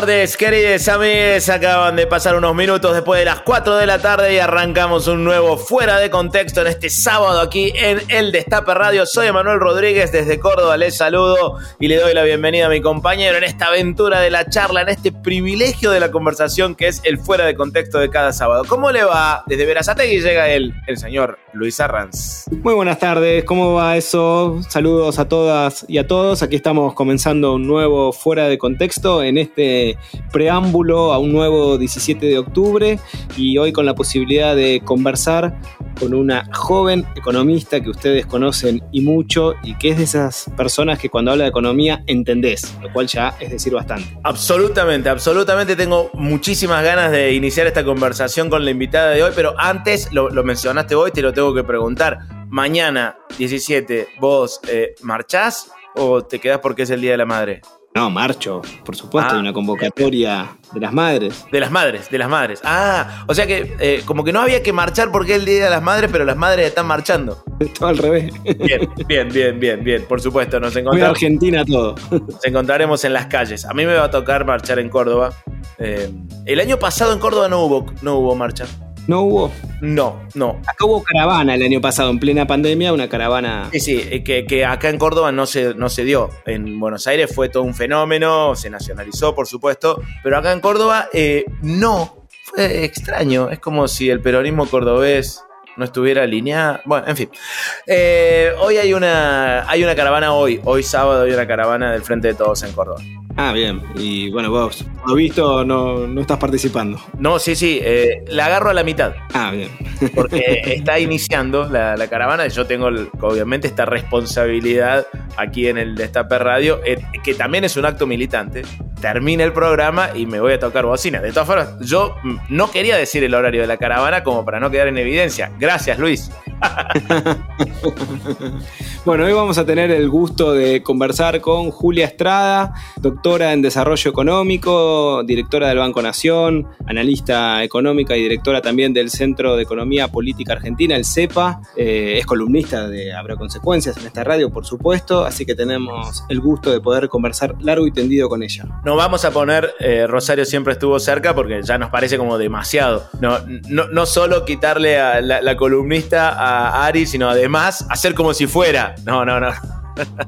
Tardes, queridos amigos. Acaban de pasar unos minutos después de las 4 de la tarde y arrancamos un nuevo Fuera de Contexto en este sábado aquí en El Destape Radio. Soy Emanuel Rodríguez desde Córdoba. Les saludo y le doy la bienvenida a mi compañero en esta aventura de la charla, en este privilegio de la conversación que es el Fuera de Contexto de cada sábado. ¿Cómo le va? Desde Verazategui llega él, el señor Luis Arranz. Muy buenas tardes, ¿cómo va eso? Saludos a todas y a todos. Aquí estamos comenzando un nuevo Fuera de Contexto en este preámbulo a un nuevo 17 de octubre y hoy con la posibilidad de conversar con una joven economista que ustedes conocen y mucho y que es de esas personas que cuando habla de economía entendés, lo cual ya es decir bastante. Absolutamente, absolutamente tengo muchísimas ganas de iniciar esta conversación con la invitada de hoy, pero antes lo, mencionaste hoy, te lo tengo que preguntar. Mañana, 17, ¿vos eh, marchás o te quedás porque es el Día de la Madre? No, marcho, por supuesto, Ah. hay una convocatoria de las madres. De las madres, de las madres. Ah, o sea que eh, como que no había que marchar porque es el Día de las Madres, pero las madres están marchando. Todo al revés. Bien, bien, bien, bien, bien. Por supuesto, nos Muy encontramos. argentina todo. Nos encontraremos en las calles. A mí me va a tocar marchar en Córdoba. Eh, el año pasado en Córdoba no hubo, no hubo marcha. No hubo. No, no. Acá hubo caravana el año pasado, en plena pandemia, una caravana. Sí, sí, eh, que, que acá en Córdoba no se, no se dio. En Buenos Aires fue todo un fenómeno, se nacionalizó, por supuesto, pero acá en Córdoba eh, no. Fue extraño. Es como si el peronismo cordobés no estuviera alineado. Bueno, en fin. Eh, hoy hay una, hay una caravana, hoy, hoy sábado hay una caravana del Frente de Todos en Córdoba. Ah, bien. Y bueno, vos, por lo visto, no, no estás participando. No, sí, sí, eh, la agarro a la mitad. Ah, bien. porque está iniciando la, la caravana. Yo tengo, el- obviamente, esta responsabilidad aquí en el Destape Radio, eh, que también es un acto militante. Termina el programa y me voy a tocar bocina. De todas formas, yo no quería decir el horario de la caravana como para no quedar en evidencia. Gracias, Luis. Bueno, hoy vamos a tener el gusto de conversar con Julia Estrada, doctora en Desarrollo Económico, directora del Banco Nación, analista económica y directora también del Centro de Economía Política Argentina, el CEPA. Eh, es columnista de Habrá Consecuencias en esta radio, por supuesto, así que tenemos el gusto de poder conversar largo y tendido con ella. No vamos a poner eh, Rosario siempre estuvo cerca porque ya nos parece como demasiado. No, no, no solo quitarle a la, columnista a Ari, sino además hacer como si fuera. No, no, no.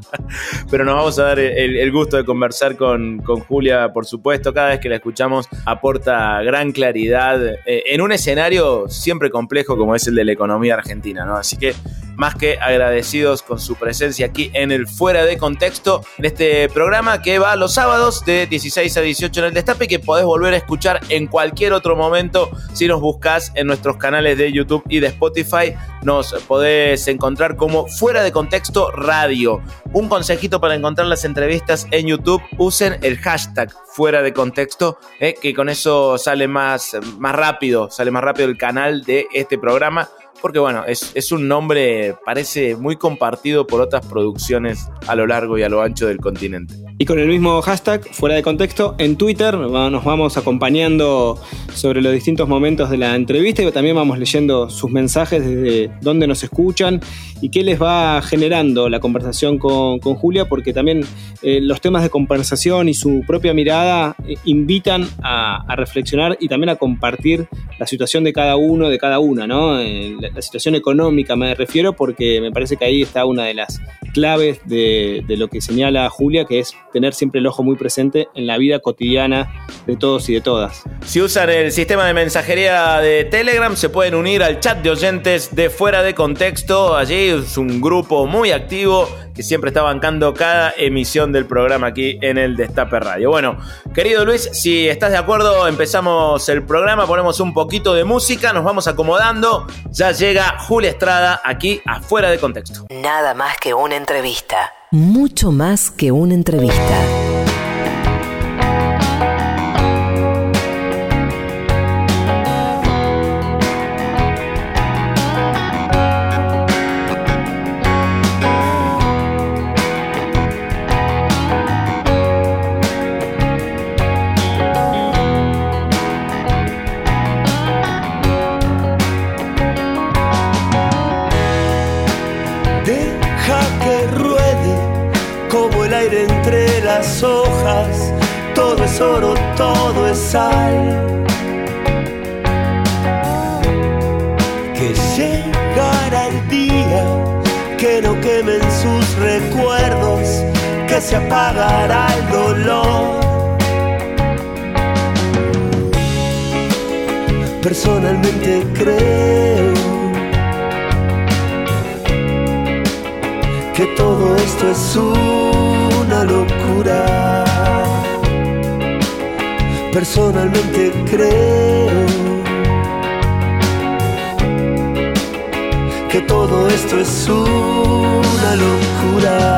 Pero nos vamos a dar el, el gusto de conversar con, con Julia, por supuesto. Cada vez que la escuchamos aporta gran claridad eh, en un escenario siempre complejo como es el de la economía argentina, ¿no? Así que más que agradecidos con su presencia aquí en el Fuera de Contexto, en este programa que va los sábados de 16 a 18 en el Destape y que podés volver a escuchar en cualquier otro momento si nos buscas en nuestros canales de YouTube y de Spotify. Nos podés encontrar como Fuera de Contexto Radio. Un consejito para encontrar las entrevistas en YouTube, usen el hashtag Fuera de Contexto, eh, que con eso sale más, más rápido, sale más rápido el canal de este programa porque bueno, es, es, un nombre, parece muy compartido por otras producciones a lo largo y a lo ancho del continente. Y con el mismo hashtag, fuera de contexto, en Twitter nos vamos acompañando sobre los distintos momentos de la entrevista y también vamos leyendo sus mensajes desde dónde nos escuchan y qué les va generando la conversación con, Julia, porque también eh, los temas de conversación y su propia mirada eh, invitan a, reflexionar y también a compartir la situación de cada uno, de cada una, ¿no? Eh, la, situación económica me refiero, porque me parece que ahí está una de las claves de, de lo que señala Julia, que es tener siempre el ojo muy presente en la vida cotidiana de todos y de todas. Si usan el sistema de mensajería de Telegram, se pueden unir al chat de oyentes de fuera de contexto. Allí es un grupo muy activo que siempre está bancando cada emisión del programa aquí en el Destape Radio. Bueno, querido Luis, si estás de acuerdo, empezamos el programa, ponemos un poquito de música, nos vamos acomodando. Ya llega Julia Estrada aquí afuera de contexto. Nada más que una entrevista mucho más que una entrevista. Se apagará el dolor. Personalmente creo que todo esto es una locura. Personalmente creo que todo esto es una locura.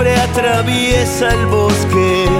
siempre atraviesa el bosque.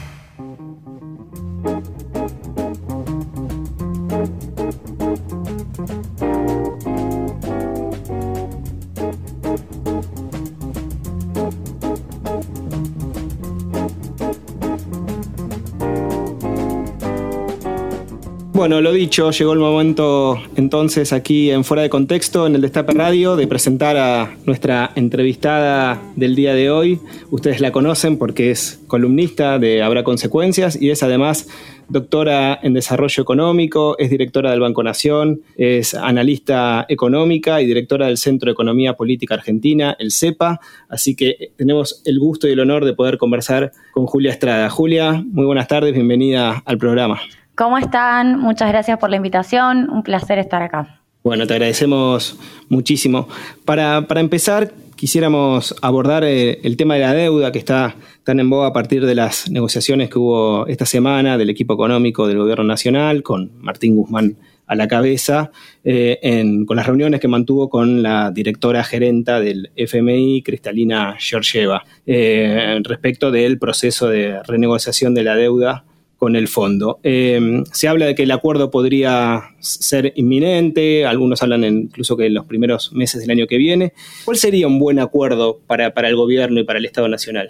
Bueno, lo dicho, llegó el momento entonces aquí en Fuera de Contexto, en el Destape Radio, de presentar a nuestra entrevistada del día de hoy. Ustedes la conocen porque es columnista de Habrá Consecuencias y es además doctora en Desarrollo Económico, es directora del Banco Nación, es analista económica y directora del Centro de Economía Política Argentina, el CEPA. Así que tenemos el gusto y el honor de poder conversar con Julia Estrada. Julia, muy buenas tardes, bienvenida al programa. ¿Cómo están? Muchas gracias por la invitación. Un placer estar acá. Bueno, te agradecemos muchísimo. Para, empezar, quisiéramos abordar eh, el, tema de la deuda que está tan en boga a partir de las negociaciones que hubo esta semana del equipo económico del Gobierno Nacional, con Martín Guzmán a la cabeza, eh, con las reuniones que mantuvo con la directora gerenta del FMI, Cristalina Georgieva, eh, respecto del proceso de renegociación de la deuda con el fondo. Eh, se habla de que el acuerdo podría ser inminente, algunos hablan incluso que en los primeros meses del año que viene. ¿Cuál sería un buen acuerdo para, el gobierno y para el Estado Nacional?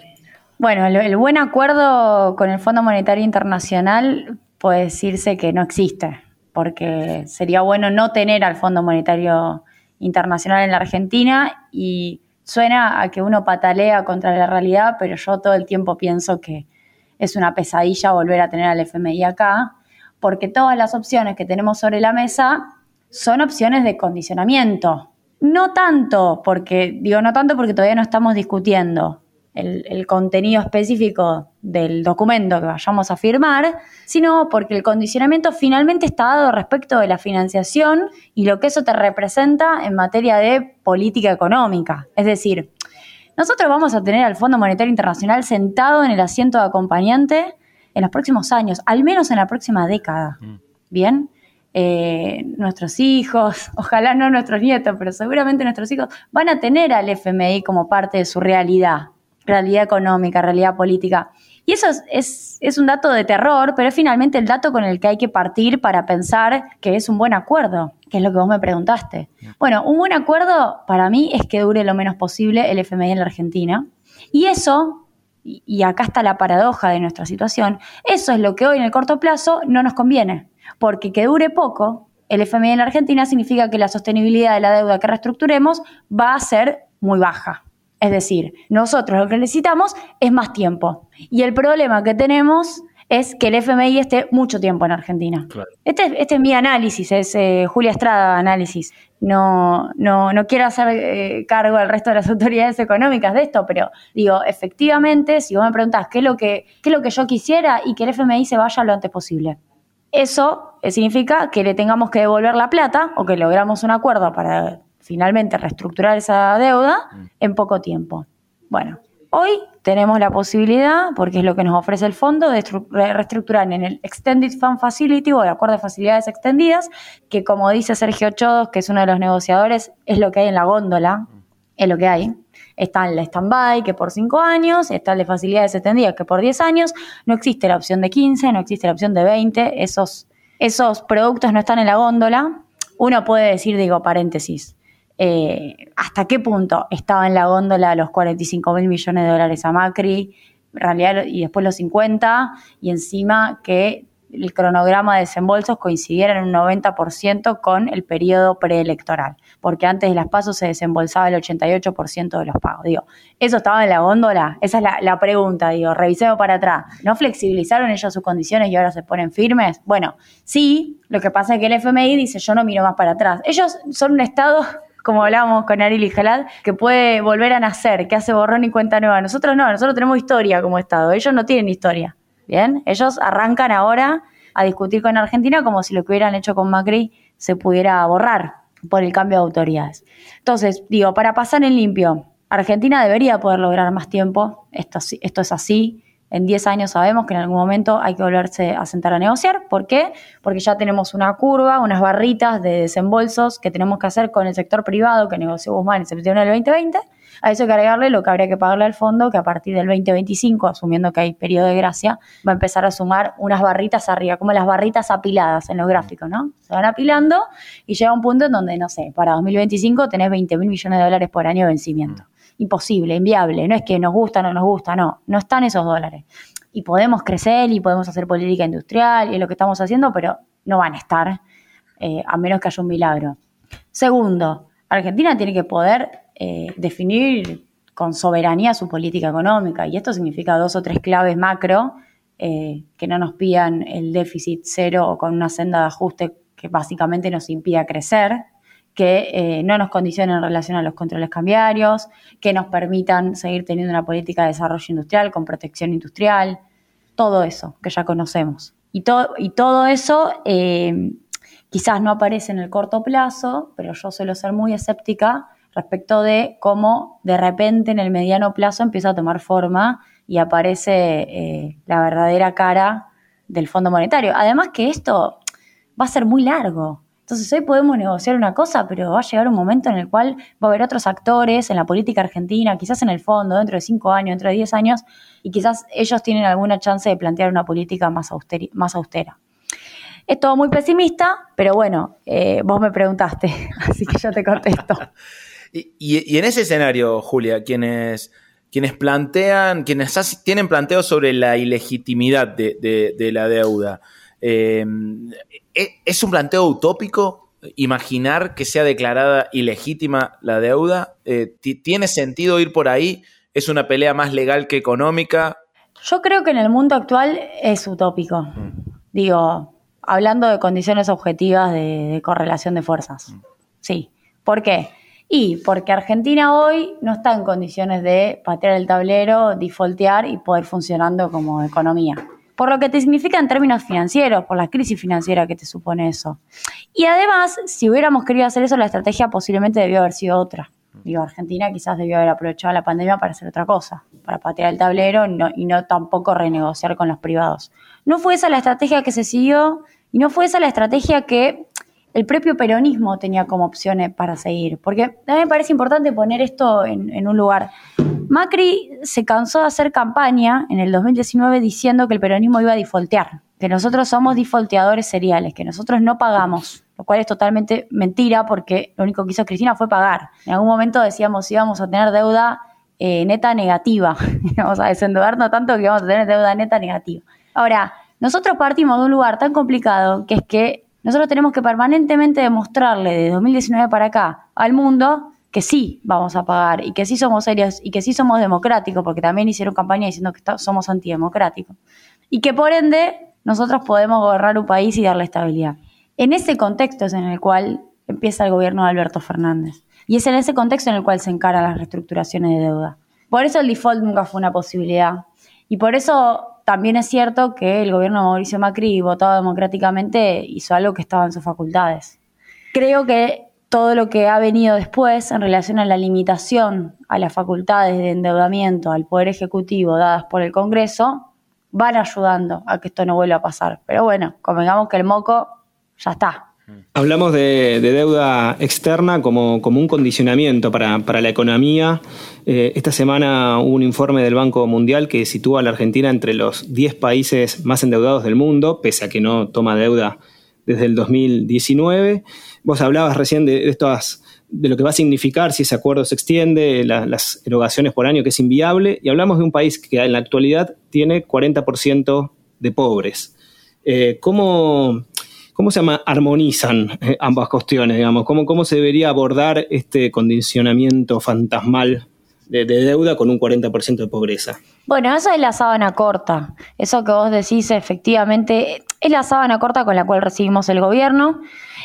Bueno, el, buen acuerdo con el Fondo Monetario Internacional puede decirse que no existe, porque sería bueno no tener al Fondo Monetario Internacional en la Argentina y suena a que uno patalea contra la realidad, pero yo todo el tiempo pienso que es una pesadilla volver a tener al FMI acá, porque todas las opciones que tenemos sobre la mesa son opciones de condicionamiento. No tanto porque, digo no tanto porque todavía no estamos discutiendo el, el, contenido específico del documento que vayamos a firmar, sino porque el condicionamiento finalmente está dado respecto de la financiación y lo que eso te representa en materia de política económica. Es decir, nosotros vamos a tener al Fondo Monetario Internacional sentado en el asiento de acompañante en los próximos años, al menos en la próxima década. Mm. Bien, eh, nuestros hijos, ojalá no nuestros nietos, pero seguramente nuestros hijos van a tener al FMI como parte de su realidad, realidad económica, realidad política. Y eso es, es, un dato de terror, pero es finalmente el dato con el que hay que partir para pensar que es un buen acuerdo, que es lo que vos me preguntaste. Bueno, un buen acuerdo para mí es que dure lo menos posible el FMI en la Argentina. Y eso, y acá está la paradoja de nuestra situación, eso es lo que hoy en el corto plazo no nos conviene, porque que dure poco el FMI en la Argentina significa que la sostenibilidad de la deuda que reestructuremos va a ser muy baja. Es decir, nosotros lo que necesitamos es más tiempo. Y el problema que tenemos es que el FMI esté mucho tiempo en Argentina. Este, este, es mi análisis, es eh, Julia Estrada análisis. No, no, no quiero hacer eh, cargo al resto de las autoridades económicas de esto, pero digo, efectivamente, si vos me preguntás qué es lo que, qué es lo que yo quisiera y que el FMI se vaya lo antes posible. Eso eh, significa que le tengamos que devolver la plata o que logramos un acuerdo para finalmente reestructurar esa deuda mm. en poco tiempo. Bueno, hoy tenemos la posibilidad, porque es lo que nos ofrece el fondo, de reestructurar en el Extended Fund Facility o el acuerdo de facilidades extendidas, que como dice Sergio Chodos, que es uno de los negociadores, es lo que hay en la góndola, es lo que hay. Está el stand-by, que por 5 años, está el de facilidades extendidas, que por 10 años, no existe la opción de 15, no existe la opción de 20, esos, esos productos no están en la góndola. Uno puede decir, digo, paréntesis, eh, hasta qué punto estaba en la góndola los 45 mil millones de dólares a Macri, en realidad, y después los 50, y encima que el cronograma de desembolsos coincidiera en un 90% con el periodo preelectoral, porque antes de las pasos se desembolsaba el 88% de los pagos. Digo, ¿eso estaba en la góndola? Esa es la, la, pregunta, digo, revisemos para atrás. ¿No flexibilizaron ellos sus condiciones y ahora se ponen firmes? Bueno, sí, lo que pasa es que el FMI dice, yo no miro más para atrás. Ellos son un Estado como hablábamos con Ariel y Jalad, que puede volver a nacer, que hace borrón y cuenta nueva. Nosotros no, nosotros tenemos historia como Estado, ellos no tienen historia. Bien, ellos arrancan ahora a discutir con Argentina como si lo que hubieran hecho con Macri se pudiera borrar por el cambio de autoridades. Entonces, digo, para pasar en limpio, Argentina debería poder lograr más tiempo, esto, esto es así, en 10 años sabemos que en algún momento hay que volverse a sentar a negociar. ¿Por qué? Porque ya tenemos una curva, unas barritas de desembolsos que tenemos que hacer con el sector privado que negoció Guzmán en septiembre del 2020. A eso hay que agregarle lo que habría que pagarle al fondo, que a partir del 2025, asumiendo que hay periodo de gracia, va a empezar a sumar unas barritas arriba, como las barritas apiladas en los gráficos, ¿no? Se van apilando y llega un punto en donde, no sé, para 2025 tenés 20 mil millones de dólares por año de vencimiento imposible, inviable. No es que nos gusta no nos gusta, no, no están esos dólares. Y podemos crecer y podemos hacer política industrial y es lo que estamos haciendo, pero no van a estar eh, a menos que haya un milagro. Segundo, Argentina tiene que poder eh, definir con soberanía su política económica y esto significa dos o tres claves macro eh, que no nos pidan el déficit cero o con una senda de ajuste que básicamente nos impida crecer que eh, no nos condicionen en relación a los controles cambiarios, que nos permitan seguir teniendo una política de desarrollo industrial con protección industrial, todo eso que ya conocemos. Y, y todo eso eh, quizás no aparece en el corto plazo, pero yo suelo ser muy escéptica respecto de cómo de repente en el mediano plazo empieza a tomar forma y aparece eh, la verdadera cara del Fondo Monetario. Además que esto va a ser muy largo. Entonces hoy podemos negociar una cosa, pero va a llegar un momento en el cual va a haber otros actores en la política argentina, quizás en el fondo, dentro de cinco años, dentro de diez años, y quizás ellos tienen alguna chance de plantear una política más, austera. Es todo muy pesimista, pero bueno, eh, vos me preguntaste, así que yo te contesto. y, en ese escenario, Julia, quienes, quienes plantean, quienes tienen planteos sobre la ilegitimidad de, la deuda, eh, ¿E-, ¿Es un planteo utópico imaginar que sea declarada ilegítima la deuda? Eh, ¿Tiene sentido ir por ahí? ¿Es una pelea más legal que económica? Yo creo que en el mundo actual es utópico. Mm. Digo, hablando de condiciones objetivas de, correlación de fuerzas. Mm. Sí. ¿Por qué? Y porque Argentina hoy no está en condiciones de patear el tablero, defaultear y poder funcionando como economía por lo que te significa en términos financieros, por la crisis financiera que te supone eso. Y además, si hubiéramos querido hacer eso, la estrategia posiblemente debió haber sido otra. Digo, Argentina quizás debió haber aprovechado la pandemia para hacer otra cosa, para patear el tablero y no tampoco renegociar con los privados. No fue esa la estrategia que se siguió y no fue esa la estrategia que el propio peronismo tenía como opciones para seguir. Porque a mí me parece importante poner esto en, un lugar. Macri se cansó de hacer campaña en el 2019 diciendo que el peronismo iba a defaultear, que nosotros somos defaulteadores seriales, que nosotros no pagamos, lo cual es totalmente mentira porque lo único que hizo Cristina fue pagar. En algún momento decíamos íbamos a tener deuda eh, neta negativa, íbamos a desendeudarnos tanto que íbamos a tener deuda neta negativa. Ahora, nosotros partimos de un lugar tan complicado que es que nosotros tenemos que permanentemente demostrarle de 2019 para acá al mundo que sí vamos a pagar y que sí somos serios y que sí somos democráticos, porque también hicieron campaña diciendo que somos antidemocráticos. Y que por ende nosotros podemos gobernar un país y darle estabilidad. En ese contexto es en el cual empieza el gobierno de Alberto Fernández. Y es en ese contexto en el cual se encaran las reestructuraciones de deuda. Por eso el default nunca fue una posibilidad. Y por eso también es cierto que el gobierno de Mauricio Macri, votado democráticamente, hizo algo que estaba en sus facultades. Creo que todo lo que ha venido después en relación a la limitación a las facultades de endeudamiento al Poder Ejecutivo dadas por el Congreso van ayudando a que esto no vuelva a pasar. Pero bueno, convengamos que el moco ya está, Hablamos de, deuda externa como, un condicionamiento para, la economía. Eh, esta semana hubo un informe del Banco Mundial que sitúa a la Argentina entre los 10 países más endeudados del mundo, pese a que no toma deuda desde el 2019. Vos hablabas recién de, de lo que va a significar si ese acuerdo se extiende, las erogaciones por año, que es inviable, y hablamos de un país que en la actualidad tiene 40% de pobres. Eh, ¿Cómo ¿cómo se llama? armonizan eh, ambas cuestiones, digamos? ¿Cómo, ¿Cómo se debería abordar este condicionamiento fantasmal de, deuda con un 40% de pobreza? Bueno, eso es la sábana corta. Eso que vos decís efectivamente es la sábana corta con la cual recibimos el gobierno.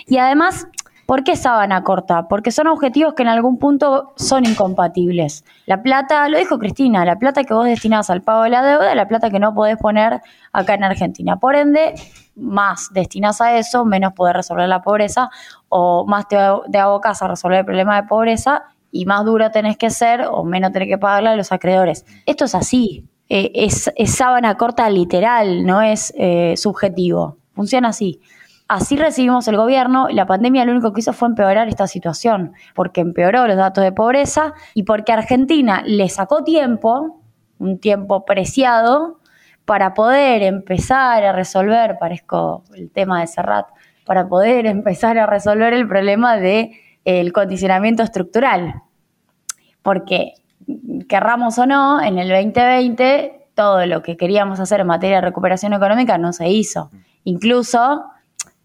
Y además, ¿Por qué sábana corta? Porque son objetivos que en algún punto son incompatibles. La plata, lo dijo Cristina, la plata que vos destinás al pago de la deuda la plata que no podés poner acá en Argentina. Por ende, más destinás a eso, menos poder resolver la pobreza o más te, te abocas a resolver el problema de pobreza y más duro tenés que ser o menos tenés que pagarle a los acreedores. Esto es así, eh, es, sábana corta literal, no es eh, subjetivo, funciona así. Así recibimos el gobierno la pandemia lo único que hizo fue empeorar esta situación, porque empeoró los datos de pobreza y porque Argentina le sacó tiempo, un tiempo preciado, para poder empezar a resolver, parezco el tema de Serrat, para poder empezar a resolver el problema del de, condicionamiento estructural. Porque, querramos o no, en el 2020 todo lo que queríamos hacer en materia de recuperación económica no se hizo. Incluso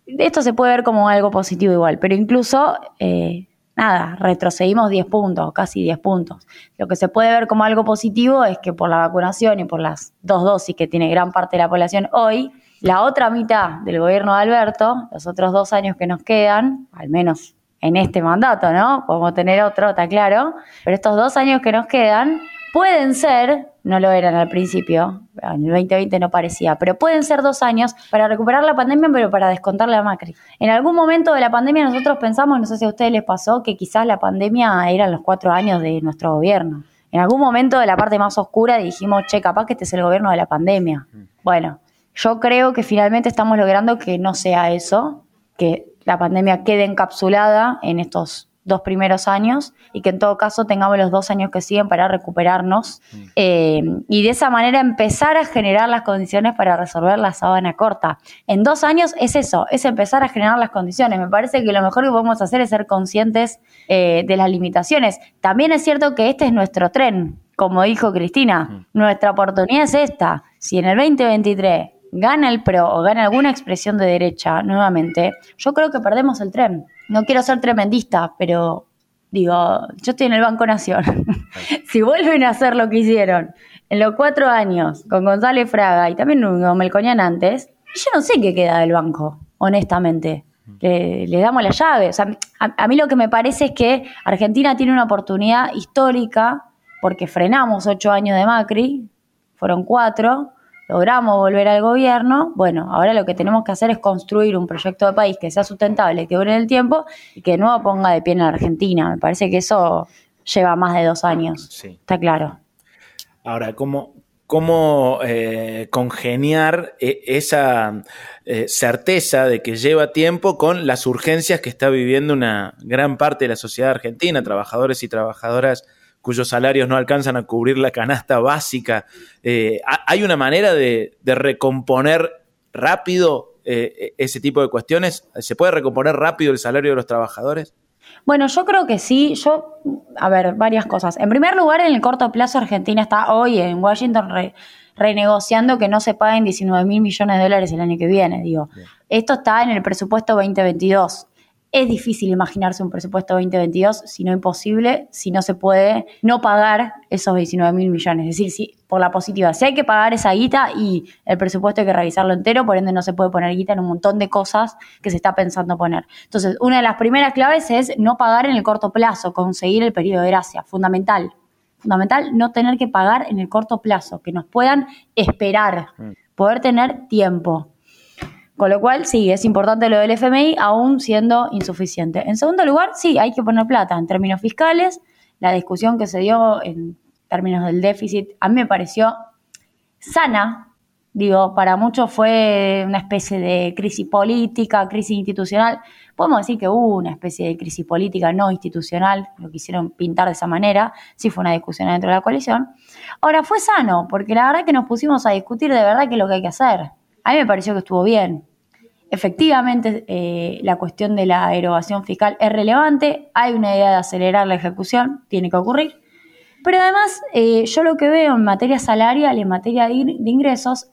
esto se puede ver como algo positivo igual, pero incluso, eh, nada, retrocedimos 10 puntos, casi 10 puntos. Lo que se puede ver como algo positivo es que por la vacunación y por las dos dosis que tiene gran parte de la población hoy, la otra mitad del gobierno de Alberto, los otros dos años que nos quedan, al menos en este mandato, ¿no? Podemos tener otro, está claro, pero estos dos años que nos quedan pueden ser, no lo eran al principio, en el 2020 no parecía, pero pueden ser dos años para recuperar la pandemia, pero para descontarle a Macri. En algún momento de la pandemia nosotros pensamos, no sé si a ustedes les pasó, que quizás la pandemia eran los cuatro años de nuestro gobierno. En algún momento de la parte más oscura dijimos, che, capaz que este es el gobierno de la pandemia. Bueno, yo creo que finalmente estamos logrando que no sea eso, que la pandemia quede encapsulada en estos dos primeros años y que en todo caso tengamos los dos años que siguen para recuperarnos mm. eh, y de esa manera empezar a generar las condiciones para resolver la sábana corta. En dos años es eso, es empezar a generar las condiciones. Me parece que lo mejor que podemos hacer es ser conscientes eh, de las limitaciones. También es cierto que este es nuestro tren, como dijo Cristina, mm. nuestra oportunidad es esta. Si en el 2023 gana el PRO o gana alguna expresión de derecha nuevamente, yo creo que perdemos el tren no quiero ser tremendista, pero digo, yo estoy en el Banco Nación. si vuelven a hacer lo que hicieron en los cuatro años con González Fraga y también con Melconian antes, yo no sé qué queda del banco, honestamente. Le, damos la llave. O sea, a, mí lo que me parece es que Argentina tiene una oportunidad histórica porque frenamos ocho años de Macri, fueron cuatro, logramos volver al gobierno, bueno, ahora lo que tenemos que hacer es construir un proyecto de país que sea sustentable, que dure en el tiempo y que no ponga de pie en la Argentina. Me parece que eso lleva más de dos años. Sí. Está claro. Ahora, ¿cómo, cómo eh, congeniar eh, esa eh, certeza de que lleva tiempo con las urgencias que está viviendo una gran parte de la sociedad argentina, trabajadores y trabajadoras cuyos salarios no alcanzan a cubrir la canasta básica. Eh, ¿Hay una manera de, recomponer rápido eh, ese tipo de cuestiones? ¿Se puede recomponer rápido el salario de los trabajadores? Bueno, yo creo que sí. Yo, a ver, varias cosas. En primer lugar, en el corto plazo, Argentina está hoy en Washington renegociando que no se paguen 19 mil millones de dólares el año que viene. Digo, esto está en el presupuesto 2022. Es difícil imaginarse un presupuesto 2022, si no imposible, si no se puede no pagar esos 19 mil millones. Es decir, si, por la positiva, si hay que pagar esa guita y el presupuesto hay que revisarlo entero, por ende no se puede poner guita en un montón de cosas que se está pensando poner. Entonces, una de las primeras claves es no pagar en el corto plazo, conseguir el periodo de gracia, fundamental. Fundamental no tener que pagar en el corto plazo, que nos puedan esperar, mm. poder tener tiempo. Con lo cual, sí, es importante lo del FMI, aún siendo insuficiente. En segundo lugar, sí, hay que poner plata en términos fiscales. La discusión que se dio en términos del déficit a mí me pareció sana. Digo, para muchos fue una especie de crisis política, crisis institucional. Podemos decir que hubo una especie de crisis política no institucional, lo quisieron pintar de esa manera. Sí fue una discusión dentro de la coalición. Ahora, fue sano, porque la verdad que nos pusimos a discutir de verdad qué es lo que hay que hacer. A mí me pareció que estuvo bien. Efectivamente, eh, la cuestión de la erogación fiscal es relevante, hay una idea de acelerar la ejecución, tiene que ocurrir. Pero además, eh, yo lo que veo en materia salarial, en materia de, ingresos,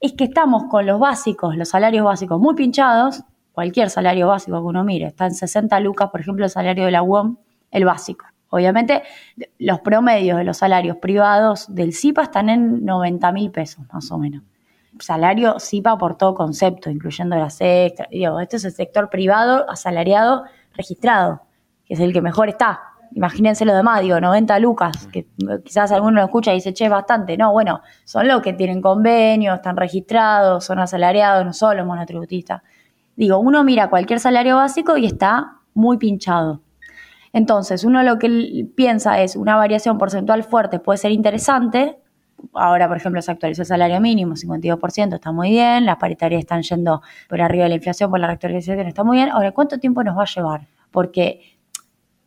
es que estamos con los básicos, los salarios básicos muy pinchados, cualquier salario básico que uno mire, está en 60 lucas, por ejemplo, el salario de la UOM, el básico. Obviamente, los promedios de los salarios privados del CIPA están en 90 mil pesos, más o menos salario SIPA por todo concepto, incluyendo las extras. Digo, este es el sector privado asalariado registrado, que es el que mejor está. Imagínense lo demás, digo, 90 lucas, que quizás alguno lo escucha y dice, che, bastante. No, bueno, son los que tienen convenio, están registrados, son asalariados, no solo monotributistas. Digo, uno mira cualquier salario básico y está muy pinchado. Entonces, uno lo que piensa es una variación porcentual fuerte puede ser interesante. Ahora, por ejemplo, se actualizó el salario mínimo, 52%, está muy bien. Las paritarias están yendo por arriba de la inflación, por la reactualización, está muy bien. Ahora, ¿cuánto tiempo nos va a llevar? Porque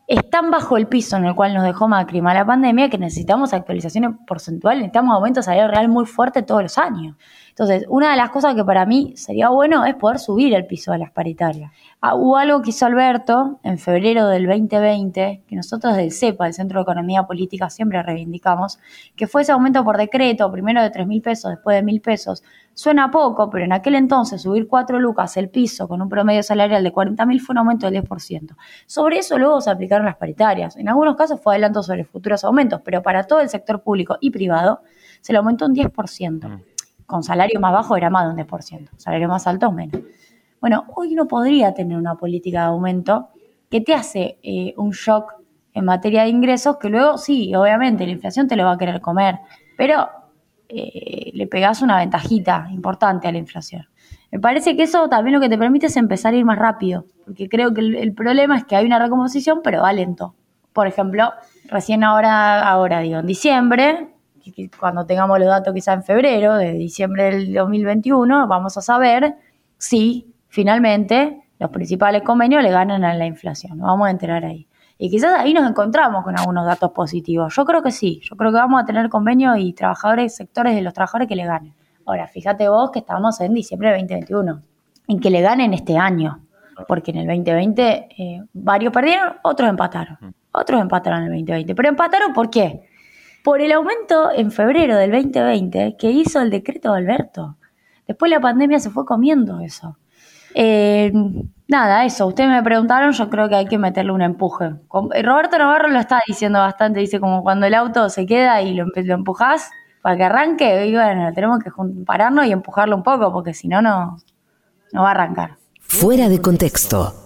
es tan bajo el piso en el cual nos dejó Macri la pandemia que necesitamos actualizaciones porcentuales, necesitamos aumentos salario real muy fuerte todos los años. Entonces, una de las cosas que para mí sería bueno es poder subir el piso de las paritarias. Ah, hubo algo que hizo Alberto en febrero del 2020, que nosotros del CEPA, el Centro de Economía Política, siempre reivindicamos, que fue ese aumento por decreto, primero de 3 mil pesos, después de mil pesos. Suena poco, pero en aquel entonces subir 4 lucas el piso con un promedio salarial de 40 mil fue un aumento del 10%. Sobre eso luego se aplicaron las paritarias. En algunos casos fue adelanto sobre futuros aumentos, pero para todo el sector público y privado se le aumentó un 10%. Mm. Con salario más bajo era más de un 10%, salario más alto menos. Bueno, hoy no podría tener una política de aumento que te hace eh, un shock en materia de ingresos que luego sí, obviamente la inflación te lo va a querer comer, pero eh, le pegas una ventajita importante a la inflación. Me parece que eso también lo que te permite es empezar a ir más rápido, porque creo que el, problema es que hay una recomposición, pero va lento. Por ejemplo, recién ahora, ahora digo, en diciembre, cuando tengamos los datos quizá en febrero, de diciembre del 2021, vamos a saber si finalmente los principales convenios le ganan a la inflación. Nos vamos a enterar ahí. Y quizás ahí nos encontramos con algunos datos positivos. Yo creo que sí. Yo creo que vamos a tener convenios y trabajadores, sectores de los trabajadores que le ganen. Ahora, fíjate vos que estamos en diciembre de 2021. En que le ganen este año. Porque en el 2020 eh, varios perdieron, otros empataron. Otros empataron en el 2020. Pero empataron ¿por qué? Por el aumento en febrero del 2020 que hizo el decreto de Alberto. Después la pandemia se fue comiendo eso. Eh, nada, eso. Ustedes me preguntaron, yo creo que hay que meterle un empuje. Eh, Roberto Navarro lo está diciendo bastante, dice como cuando el auto se queda y lo, lo empujás para que arranque, y bueno, tenemos que pararnos y empujarlo un poco, porque si no, no va a arrancar. Fuera de contexto.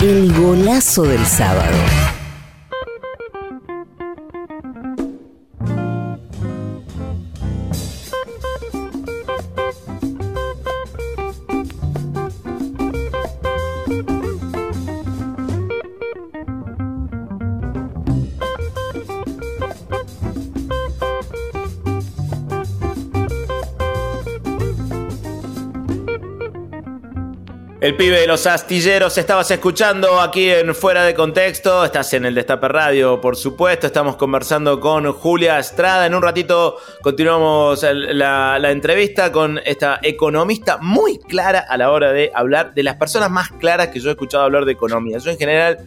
El golazo del sábado. El pibe de los astilleros, estabas escuchando aquí en Fuera de Contexto, estás en el Destape Radio, por supuesto, estamos conversando con Julia Estrada, en un ratito continuamos la, entrevista con esta economista muy clara a la hora de hablar, de las personas más claras que yo he escuchado hablar de economía. Yo en general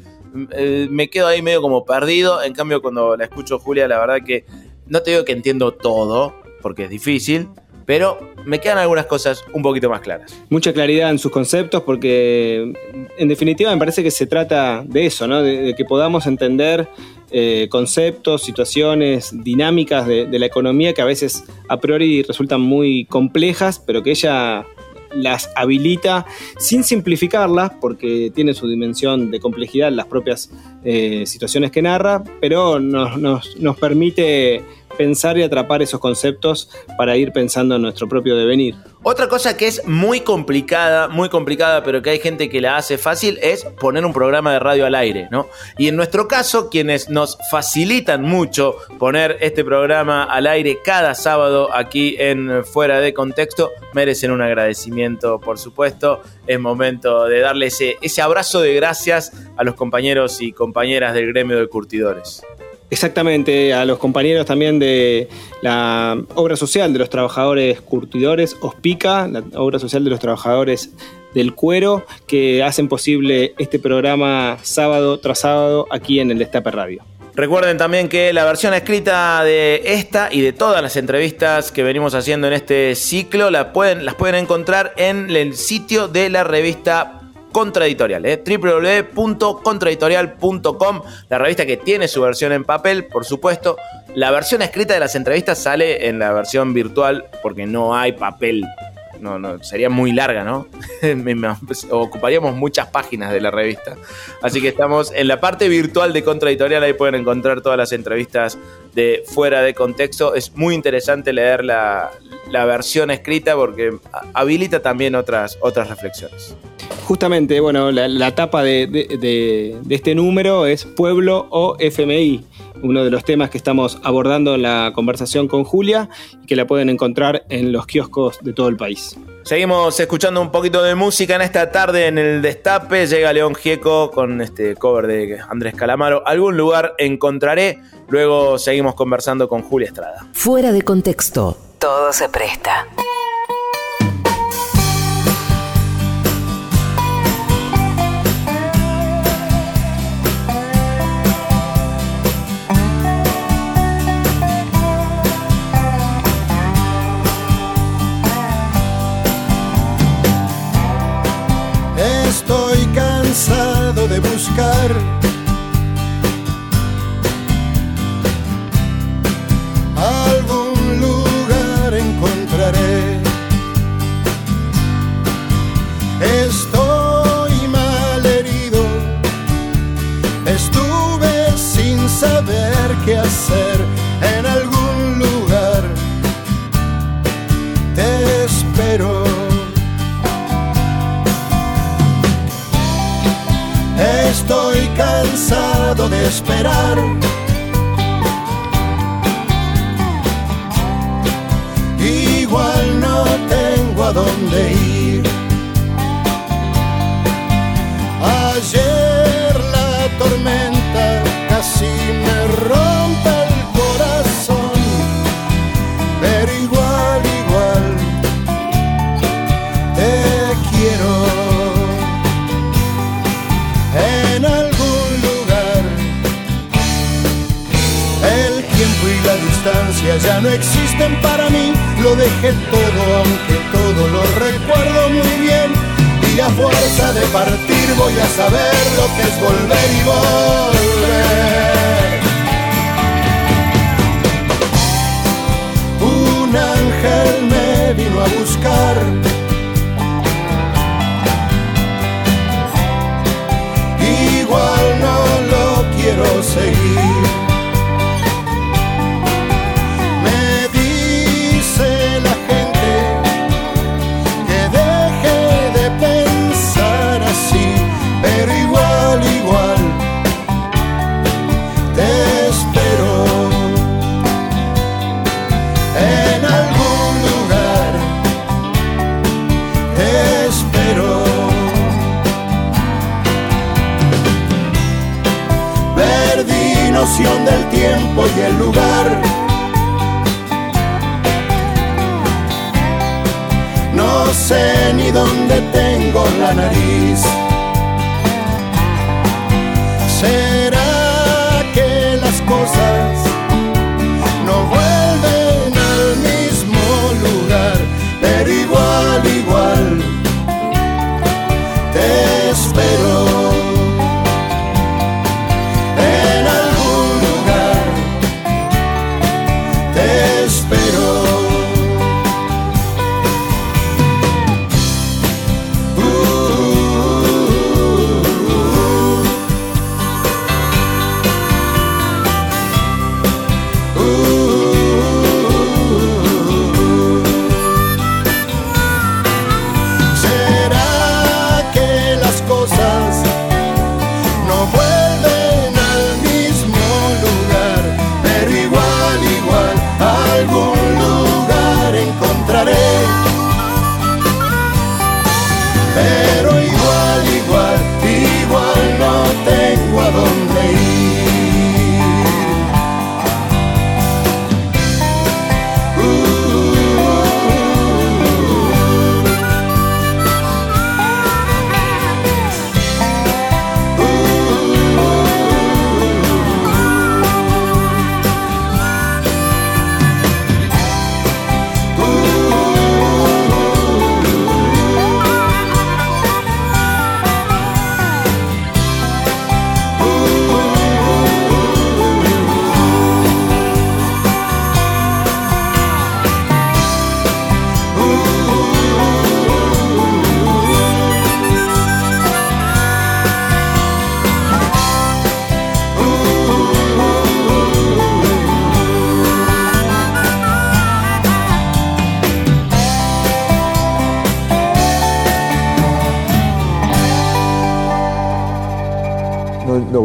eh, me quedo ahí medio como perdido, en cambio cuando la escucho Julia, la verdad que no te digo que entiendo todo, porque es difícil, pero me quedan algunas cosas un poquito más claras. Mucha claridad en sus conceptos porque en definitiva me parece que se trata de eso, ¿no? de, que podamos entender eh, conceptos, situaciones, dinámicas de, la economía que a veces a priori resultan muy complejas, pero que ella las habilita sin simplificarlas, porque tiene su dimensión de complejidad las propias eh, situaciones que narra, pero nos, nos, nos permite pensar y atrapar esos conceptos para ir pensando en nuestro propio devenir. Otra cosa que es muy complicada, muy complicada, pero que hay gente que la hace fácil, es poner un programa de radio al aire, ¿no? Y en nuestro caso, quienes nos facilitan mucho poner este programa al aire cada sábado aquí en Fuera de Contexto, merecen un agradecimiento, por supuesto. Es momento de darle ese, ese abrazo de gracias a los compañeros y compañeras del gremio de curtidores. Exactamente, a los compañeros también de la obra social de los trabajadores curtidores, OSPICA, la obra social de los trabajadores del cuero, que hacen posible este programa sábado tras sábado aquí en el Destape Radio. Recuerden también que la versión escrita de esta y de todas las entrevistas que venimos haciendo en este ciclo la pueden, las pueden encontrar en el sitio de la revista Contraeditorial, ¿eh? la revista que tiene su versión en papel, por supuesto. La versión escrita de las entrevistas sale en la versión virtual porque no hay papel. No, no, sería muy larga, ¿no? Ocuparíamos muchas páginas de la revista. Así que estamos en la parte virtual de Contraeditorial, ahí pueden encontrar todas las entrevistas de fuera de contexto. Es muy interesante leer la, la versión escrita porque habilita también otras, otras reflexiones. Justamente, bueno, la, tapa de, este número es Pueblo o FMI, uno de los temas que estamos abordando en la conversación con Julia y que la pueden encontrar en los kioscos de todo el país. Seguimos escuchando un poquito de música en esta tarde en el Destape. Llega León Gieco con este cover de Andrés Calamaro. Algún lugar encontraré. Luego seguimos conversando con Julia Estrada. Fuera de contexto. Todo se presta. Buscar. Cansado de esperar. Igual no tengo a dónde ir. existen para mí. Lo dejé todo, aunque todo lo recuerdo muy bien. Y a fuerza de partir voy a saber lo que es volver y volver. Un ángel me vino a buscar. Igual no lo quiero seguir. Del tiempo y el lugar. No sé ni dónde tengo la nariz.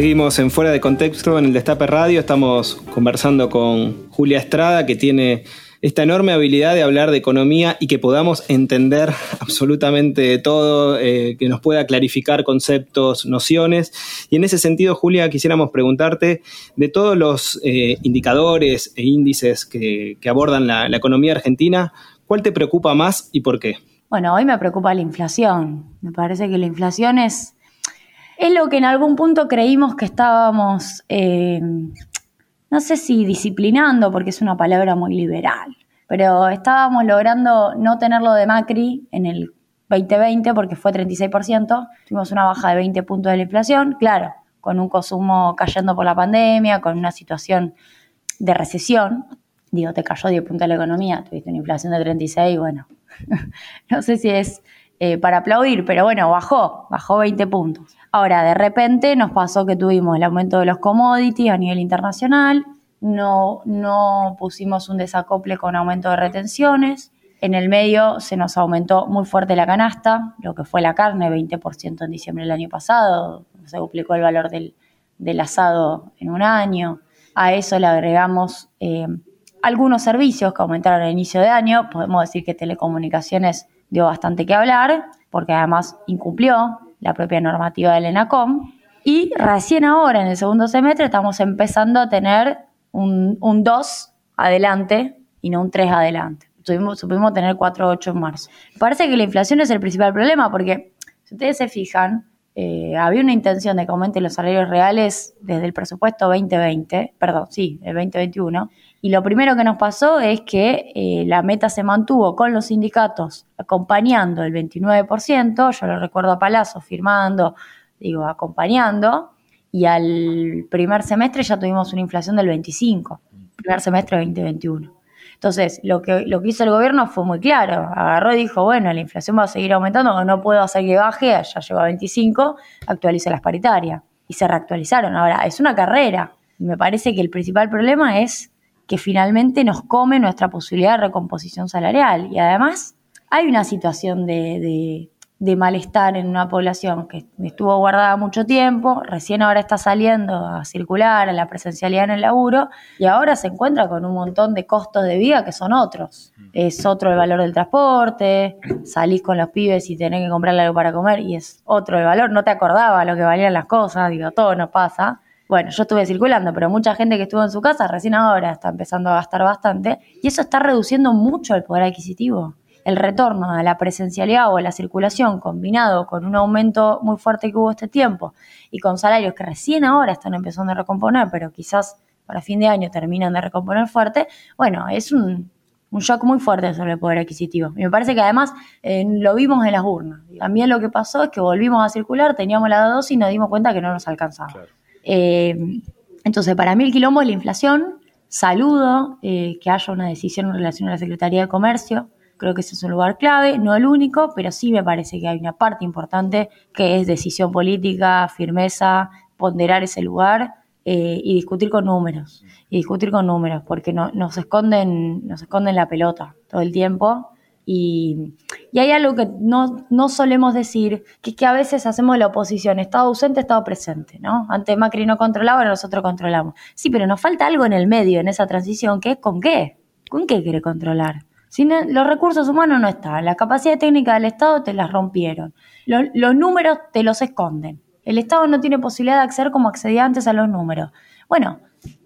Seguimos en Fuera de Contexto en el Destape Radio. Estamos conversando con Julia Estrada, que tiene esta enorme habilidad de hablar de economía y que podamos entender absolutamente todo, eh, que nos pueda clarificar conceptos, nociones. Y en ese sentido, Julia, quisiéramos preguntarte de todos los eh, indicadores e índices que, abordan la economía argentina, ¿cuál te preocupa más y por qué? Bueno, hoy me preocupa la inflación. Me parece que la inflación es, es lo que en algún punto creímos que estábamos, eh, no sé si disciplinando, porque es una palabra muy liberal, pero estábamos logrando no tenerlo de Macri en el 2020 porque fue 36%, tuvimos una baja de 20 puntos de la inflación, claro, con un consumo cayendo por la pandemia, con una situación de recesión, digo, te cayó 10 puntos de la economía, tuviste una inflación de 36, bueno, no sé si es eh, para aplaudir, pero bueno, bajó, bajó 20 puntos. Ahora, de repente nos pasó que tuvimos el aumento de los commodities a nivel internacional, no, no pusimos un desacople con aumento de retenciones, en el medio se nos aumentó muy fuerte la canasta, lo que fue la carne, 20% en diciembre del año pasado, se duplicó el valor del, del asado en un año. A eso le agregamos eh, algunos servicios que aumentaron a inicio de año. Podemos decir que telecomunicaciones dio bastante que hablar, porque además incumplió la propia normativa del ENACOM. Y recién ahora, en el segundo semestre, estamos empezando a tener un, un 2 adelante y no un 3 adelante. Tuvimos, supimos tener 4,8 en marzo. Parece que la inflación es el principal problema porque, si ustedes se fijan, eh, había una intención de que aumenten los salarios reales desde el presupuesto 2020, perdón, sí, el 2021, y lo primero que nos pasó es que eh, la meta se mantuvo con los sindicatos acompañando el 29%, yo lo recuerdo a Palazzo firmando, digo, acompañando, y al primer semestre ya tuvimos una inflación del 25, primer semestre 2021. Entonces, lo que, lo que hizo el gobierno fue muy claro. Agarró y dijo, bueno, la inflación va a seguir aumentando, no puedo hacer que baje, ya llegó a 25, actualice las paritarias. Y se reactualizaron. Ahora, es una carrera. Me parece que el principal problema es que finalmente nos come nuestra posibilidad de recomposición salarial. Y además, hay una situación de de malestar en una población que estuvo guardada mucho tiempo, recién ahora está saliendo a circular, a la presencialidad en el laburo, y ahora se encuentra con un montón de costos de vida que son otros. Es otro el valor del transporte, salís con los pibes y tenés que comprarle algo para comer, y es otro el valor, no te acordaba lo que valían las cosas, digo, todo nos pasa. Bueno, yo estuve circulando, pero mucha gente que estuvo en su casa recién ahora está empezando a gastar bastante, y eso está reduciendo mucho el poder adquisitivo el retorno a la presencialidad o a la circulación combinado con un aumento muy fuerte que hubo este tiempo y con salarios que recién ahora están empezando a recomponer, pero quizás para fin de año terminan de recomponer fuerte, bueno, es un, shock muy fuerte sobre el poder adquisitivo. Y me parece que además eh, lo vimos en las urnas. También lo que pasó es que volvimos a circular, teníamos la dosis y nos dimos cuenta que no nos alcanzaba. Eh, entonces, para mí el quilombo es la inflación. Saludo eh, que haya una decisión en relación a la Secretaría de Comercio Creo que ese es un lugar clave, no el único, pero sí me parece que hay una parte importante que es decisión política, firmeza, ponderar ese lugar eh, y discutir con números. Y discutir con números, porque no, nos, esconden, nos esconden la pelota todo el tiempo. Y, hay algo que no, no solemos decir, que es que a veces hacemos la oposición, Estado ausente, Estado presente, ¿no? Antes Macri no controlaba, nosotros controlamos. Sí, pero nos falta algo en el medio, en esa transición, que es con qué. ¿Con qué quiere controlar? los recursos humanos no están, la capacidad técnica del Estado te las rompieron, los, números te los esconden. El Estado no tiene posibilidad de acceder como accedía antes a los números. Bueno,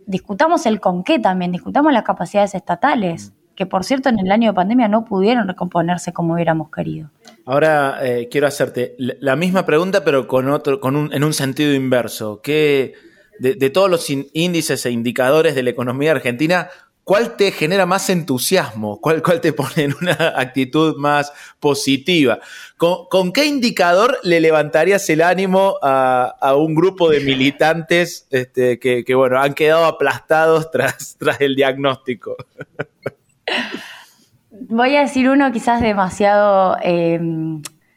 discutamos el con qué también, discutamos las capacidades estatales, que por cierto en el año de pandemia no pudieron recomponerse como hubiéramos querido. Ahora eh, quiero hacerte la misma pregunta, pero con otro, con un, en un sentido inverso. ¿Qué, de, todos los índices e indicadores de la economía argentina, ¿cuál te genera más entusiasmo? ¿Cuál, cuál te pone en una actitud más positiva? ¿Con, qué indicador le levantarías el ánimo a, un grupo de militantes este, que, bueno, han quedado aplastados tras, tras el diagnóstico? Voy a decir uno quizás demasiado eh,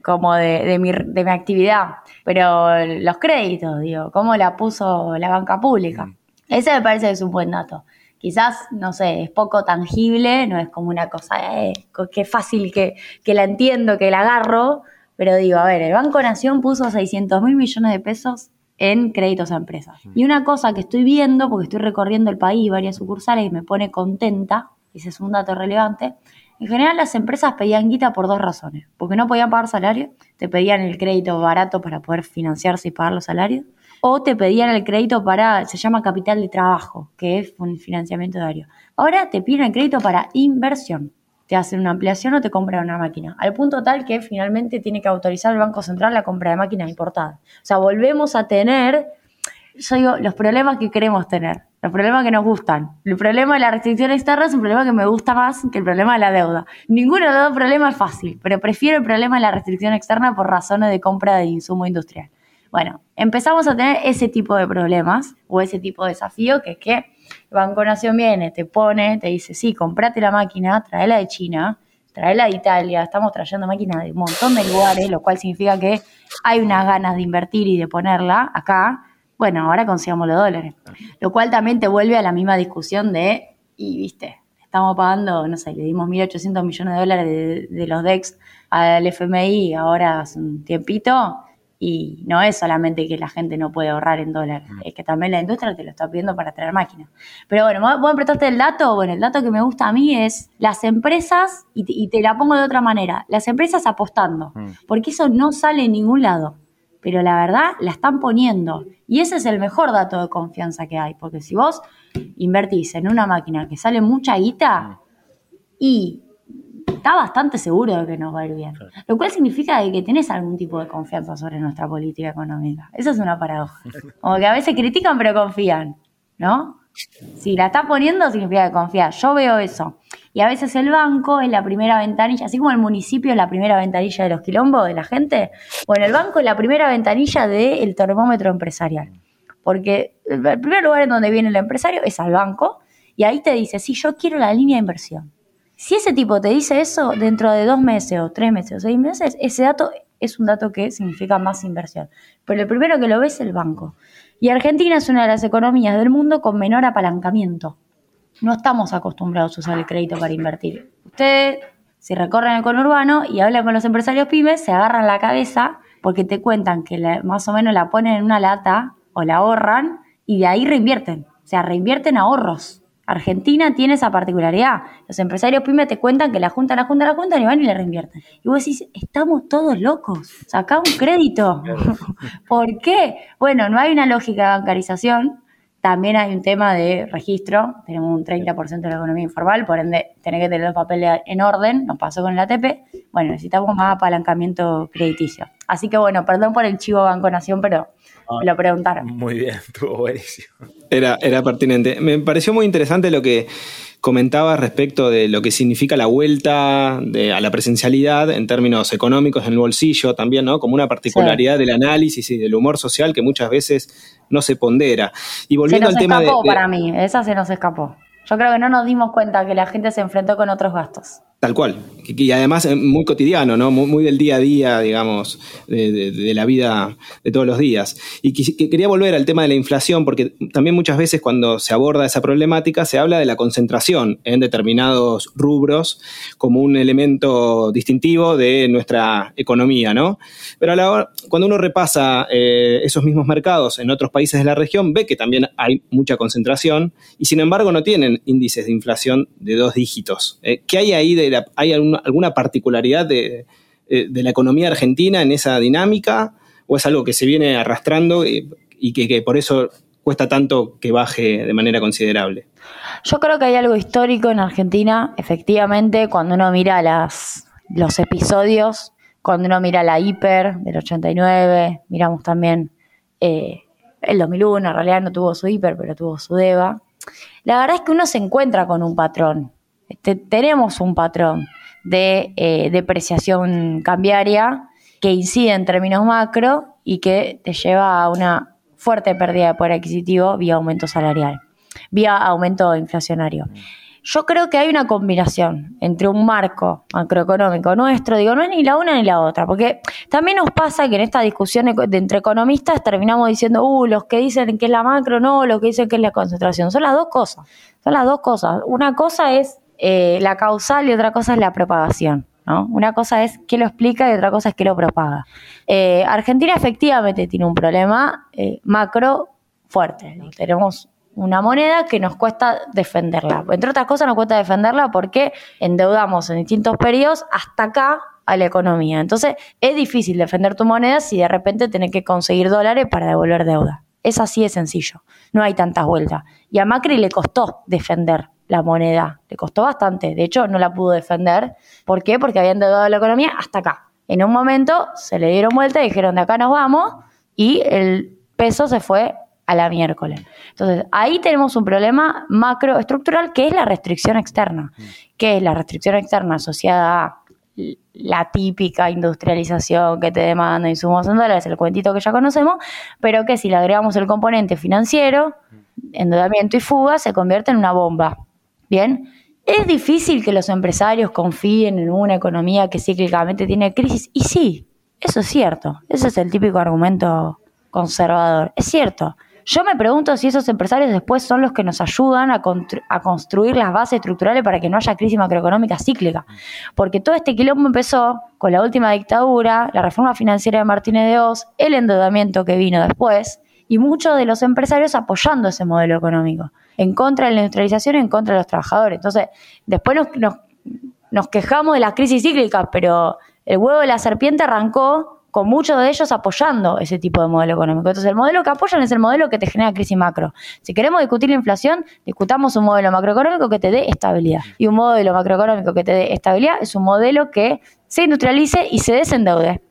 como de, mi, de mi actividad, pero los créditos, digo, cómo la puso la banca pública. Mm. Ese me parece que es un buen dato quizás, no sé, es poco tangible, no es como una cosa, eh, que fácil que, que la entiendo, que la agarro, pero digo, a ver, el Banco Nación puso 600 mil millones de pesos en créditos a empresas. Y una cosa que estoy viendo, porque estoy recorriendo el país, varias sucursales, y me pone contenta, ese es un dato relevante, en general las empresas pedían guita por dos razones, porque no podían pagar salario, te pedían el crédito barato para poder financiarse y pagar los salarios, o te pedían el crédito para, se llama capital de trabajo, que es un financiamiento diario. Ahora te piden el crédito para inversión. Te hacen una ampliación o te compran una máquina. Al punto tal que finalmente tiene que autorizar el Banco Central la compra de máquinas importadas. O sea, volvemos a tener, yo digo, los problemas que queremos tener, los problemas que nos gustan. El problema de la restricción externa es un problema que me gusta más que el problema de la deuda. Ninguno de los dos problemas es fácil, pero prefiero el problema de la restricción externa por razones de compra de insumo industrial. Bueno, empezamos a tener ese tipo de problemas o ese tipo de desafío que es que el Banco Nación viene, te pone, te dice, sí, comprate la máquina, tráela de China, tráela de Italia, estamos trayendo máquinas de un montón de lugares, lo cual significa que hay unas ganas de invertir y de ponerla acá. Bueno, ahora consigamos los dólares. Lo cual también te vuelve a la misma discusión de, y viste, estamos pagando, no sé, le dimos 1.800 millones de dólares de, de los DEX al FMI ahora hace un tiempito y no es solamente que la gente no puede ahorrar en dólares, mm. es que también la industria te lo está pidiendo para traer máquinas. Pero bueno, vos apretaste el dato, bueno, el dato que me gusta a mí es las empresas, y te, la pongo de otra manera, las empresas apostando, mm. porque eso no sale en ningún lado, pero la verdad la están poniendo. Y ese es el mejor dato de confianza que hay, porque si vos invertís en una máquina que sale mucha guita mm. y está bastante seguro de que nos va a ir bien. Lo cual significa que tenés algún tipo de confianza sobre nuestra política económica. Eso es una paradoja. Como que a veces critican pero confían, ¿no? Si la está poniendo significa que confía. Yo veo eso. Y a veces el banco es la primera ventanilla, así como el municipio es la primera ventanilla de los quilombos de la gente, bueno, el banco es la primera ventanilla del termómetro empresarial. Porque el primer lugar en donde viene el empresario es al banco y ahí te dice, si yo quiero la línea de inversión. Si ese tipo te dice eso, dentro de dos meses o tres meses o seis meses, ese dato es un dato que significa más inversión. Pero el primero que lo ve es el banco. Y Argentina es una de las economías del mundo con menor apalancamiento no estamos acostumbrados a usar el crédito para invertir. Ustedes, si recorren el conurbano y hablan con los empresarios pymes, se agarran la cabeza porque te cuentan que más o menos la ponen en una lata o la ahorran y de ahí reinvierten. O sea, reinvierten ahorros. Argentina tiene esa particularidad. Los empresarios pymes te cuentan que la junta, la junta, la junta y van y le reinvierten. Y vos decís, estamos todos locos. Sacá un crédito. ¿Por qué? Bueno, no hay una lógica de bancarización también hay un tema de registro, tenemos un 30% de la economía informal, por ende tenés que tener los papeles en orden, nos pasó con el ATP, bueno, necesitamos más apalancamiento crediticio. Así que bueno, perdón por el chivo Banco Nación, pero me lo preguntaron. Muy bien, estuvo buenísimo. Era, era pertinente. Me pareció muy interesante lo que comentaba respecto de lo que significa la vuelta de, a la presencialidad en términos económicos en el bolsillo también, ¿no? Como una particularidad del análisis y del humor social que muchas veces no se pondera. Y volviendo se al tema escapó para mí, esa se nos escapó. Yo creo que no nos dimos cuenta que la gente se enfrentó con otros gastos. Tal cual. Y además eh, muy cotidiano, ¿no? Muy, del día a día, digamos, de, la vida de todos los días. Y quería volver al tema de la inflación, porque también muchas veces cuando se aborda esa problemática se habla de la concentración en determinados rubros como un elemento distintivo de nuestra economía, ¿no? Pero a la hora, cuando uno repasa eh, esos mismos mercados en otros países de la región, ve que también hay mucha concentración y sin embargo no tienen índices de inflación de dos dígitos. Eh, ¿Qué hay ahí de ¿Hay alguna, particularidad eh, de, la economía argentina en esa dinámica? ¿O es algo que se viene arrastrando y, que, por eso cuesta tanto que baje de manera considerable? Yo creo que hay algo histórico en Argentina, efectivamente, cuando uno mira los episodios, cuando uno mira la hiper del 89, miramos también eh, el 2001, en realidad no tuvo su hiper, pero tuvo su DEVA. La verdad es que uno se encuentra con un patrón este, tenemos un patrón de eh, depreciación cambiaria que incide en términos macro y que te lleva a una fuerte pérdida de poder adquisitivo vía aumento salarial, vía aumento inflacionario. Yo creo que hay una combinación entre un marco macroeconómico nuestro, digo, no es ni la una ni la otra, porque también nos pasa que en esta discusión de entre economistas terminamos diciendo, uh, los que dicen que es la macro, no, los que dicen que es la concentración. Son las dos cosas, son las dos cosas. Una cosa es eh, la causal y otra cosa es la propagación. ¿no? Una cosa es qué lo explica y otra cosa es qué lo propaga. Eh, Argentina efectivamente tiene un problema eh, macro fuerte. Tenemos una moneda que nos cuesta defenderla. Entre otras cosas nos cuesta defenderla porque endeudamos en distintos periodos hasta acá a la economía. Entonces es difícil defender tu moneda si de repente tenés que conseguir dólares para devolver deuda. Es así de sencillo. No hay tantas vueltas. Y a Macri le costó defender la moneda. Le costó bastante. De hecho, no la pudo defender. ¿Por qué? Porque habían endeudado la economía hasta acá. En un momento se le dieron vuelta y dijeron de acá nos vamos y el peso se fue a la miércoles. Entonces, ahí tenemos un problema macroestructural que es la restricción externa, que es la restricción externa asociada a la típica industrialización que te demanda insumos en dólares, el cuentito que ya conocemos, pero que si le agregamos el componente financiero, endeudamiento y fuga, se convierte en una bomba. Bien, es difícil que los empresarios confíen en una economía que cíclicamente tiene crisis. Y sí, eso es cierto. Ese es el típico argumento conservador. Es cierto. Yo me pregunto si esos empresarios después son los que nos ayudan a, construir las bases estructurales para que no haya crisis macroeconómica cíclica. Porque todo este quilombo empezó con la última dictadura, la reforma financiera de Martínez de Oz, el endeudamiento que vino después y muchos de los empresarios apoyando ese modelo económico en contra de la industrialización en contra de los trabajadores. Entonces, después nos, nos, quejamos de las crisis cíclicas, pero el huevo de la serpiente arrancó con muchos de ellos apoyando ese tipo de modelo económico. Entonces, el modelo que apoyan es el modelo que te genera crisis macro. Si queremos discutir la inflación, discutamos un modelo macroeconómico que te dé estabilidad. Y un modelo macroeconómico que te dé estabilidad es un modelo que se industrialice y se desendeude.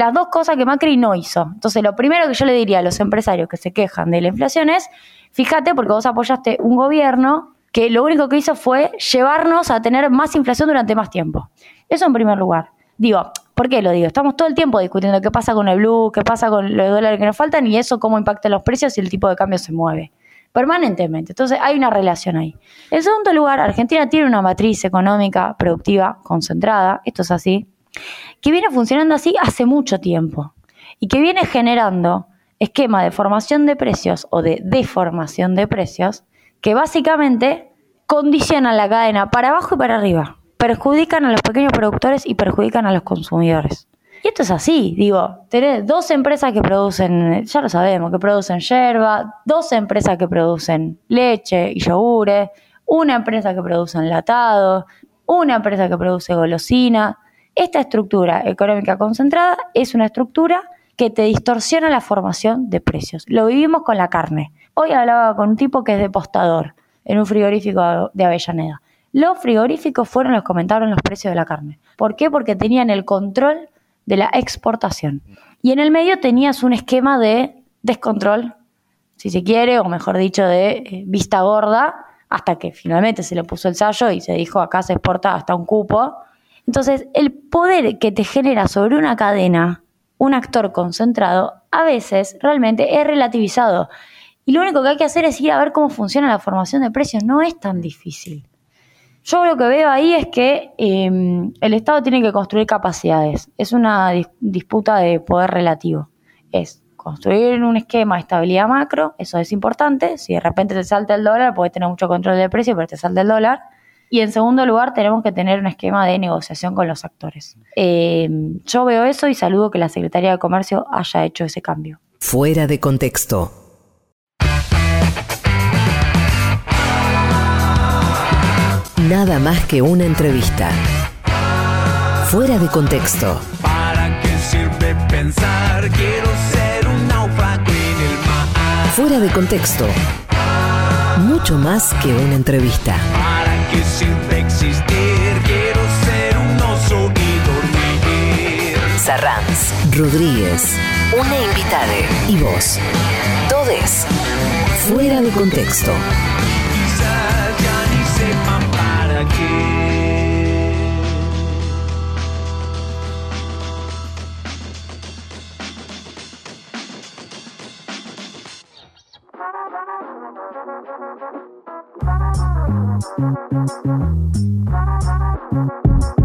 Las dos cosas que Macri no hizo. Entonces, lo primero que yo le diría a los empresarios que se quejan de la inflación es, fíjate, porque vos apoyaste un gobierno que lo único que hizo fue llevarnos a tener más inflación durante más tiempo. Eso en primer lugar. Digo, ¿por qué lo digo? Estamos todo el tiempo discutiendo qué pasa con el blue, qué pasa con los dólares que nos faltan y eso cómo impacta los precios y el tipo de cambio se mueve permanentemente. Entonces hay una relación ahí. En segundo lugar, Argentina tiene una matriz económica productiva concentrada, esto es así, que viene funcionando así hace mucho tiempo y que viene generando esquema de formación de precios o de deformación de precios que básicamente condicionan la cadena para abajo y para arriba, perjudican a los pequeños productores y perjudican a los consumidores. Y esto es así, digo, tenés dos empresas que producen, ya lo sabemos, que producen yerba, dos empresas que producen leche y yogures, una empresa que produce enlatado, una empresa que produce golosina. Esta estructura económica concentrada es una estructura que te distorsiona la formación de precios. Lo vivimos con la carne. Hoy hablaba con un tipo que es depostador en un frigorífico de Avellaneda. Los frigoríficos fueron los que comentaron los precios de la carne. ¿Por qué? Porque tenían el control de la exportación. Y en el medio tenías un esquema de descontrol, si se quiere, o mejor dicho, de eh, vista gorda, hasta que finalmente se le puso el sallo y se dijo acá se exporta hasta un cupo. Entonces, el poder que te genera sobre una cadena un actor concentrado, a veces realmente es relativizado. Y lo único que hay que hacer es ir a ver cómo funciona la formación de precios. No es tan difícil. Yo lo que veo ahí es que em, el Estado tiene que construir capacidades. Es una disputa de poder relativo. Es construir un esquema de estabilidad macro, eso es importante. Si de repente te salta el dólar, puedes tener mucho control del precio, pero te salta el dólar. Y en segundo lugar, tenemos que tener un esquema de negociación con los actores. Em, yo veo eso y saludo que la Secretaría de Comercio haya hecho ese cambio. Fuera de contexto. Nada más que una entrevista. Fuera de contexto. ¿Para qué sirve pensar? Quiero ser un náufrago en el mar. Fuera de contexto. Mucho más que una entrevista. ¿Para qué sirve existir? Quiero ser un oso y dormir. Sarranz, Rodríguez, una invitada y vos. Todes. Fuera de contexto. Quizás ya ni sepan para qué. Thank you.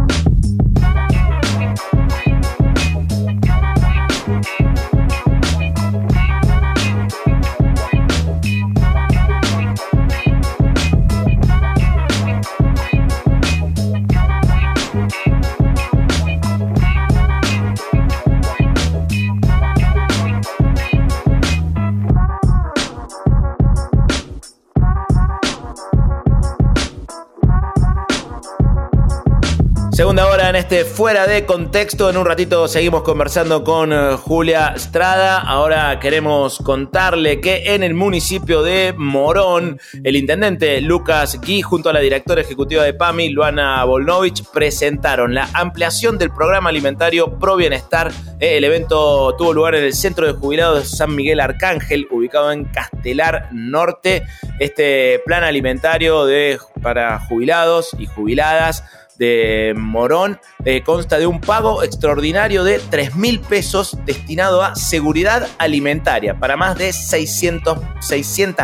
Segunda hora en este fuera de contexto. En un ratito seguimos conversando con eh, Julia Estrada. Ahora queremos contarle que en el municipio de Morón, el intendente Lucas Gui junto a la directora ejecutiva de PAMI, Luana Volnovich, presentaron la ampliación del programa alimentario Pro Bienestar. Eh, El evento tuvo lugar en el Centro de Jubilados de San Miguel Arcángel, ubicado en Castelar Norte. Este plan alimentario de, para jubilados y jubiladas de Morón eh, consta de un pago extraordinario de 3 mil pesos destinado a seguridad alimentaria para más de 600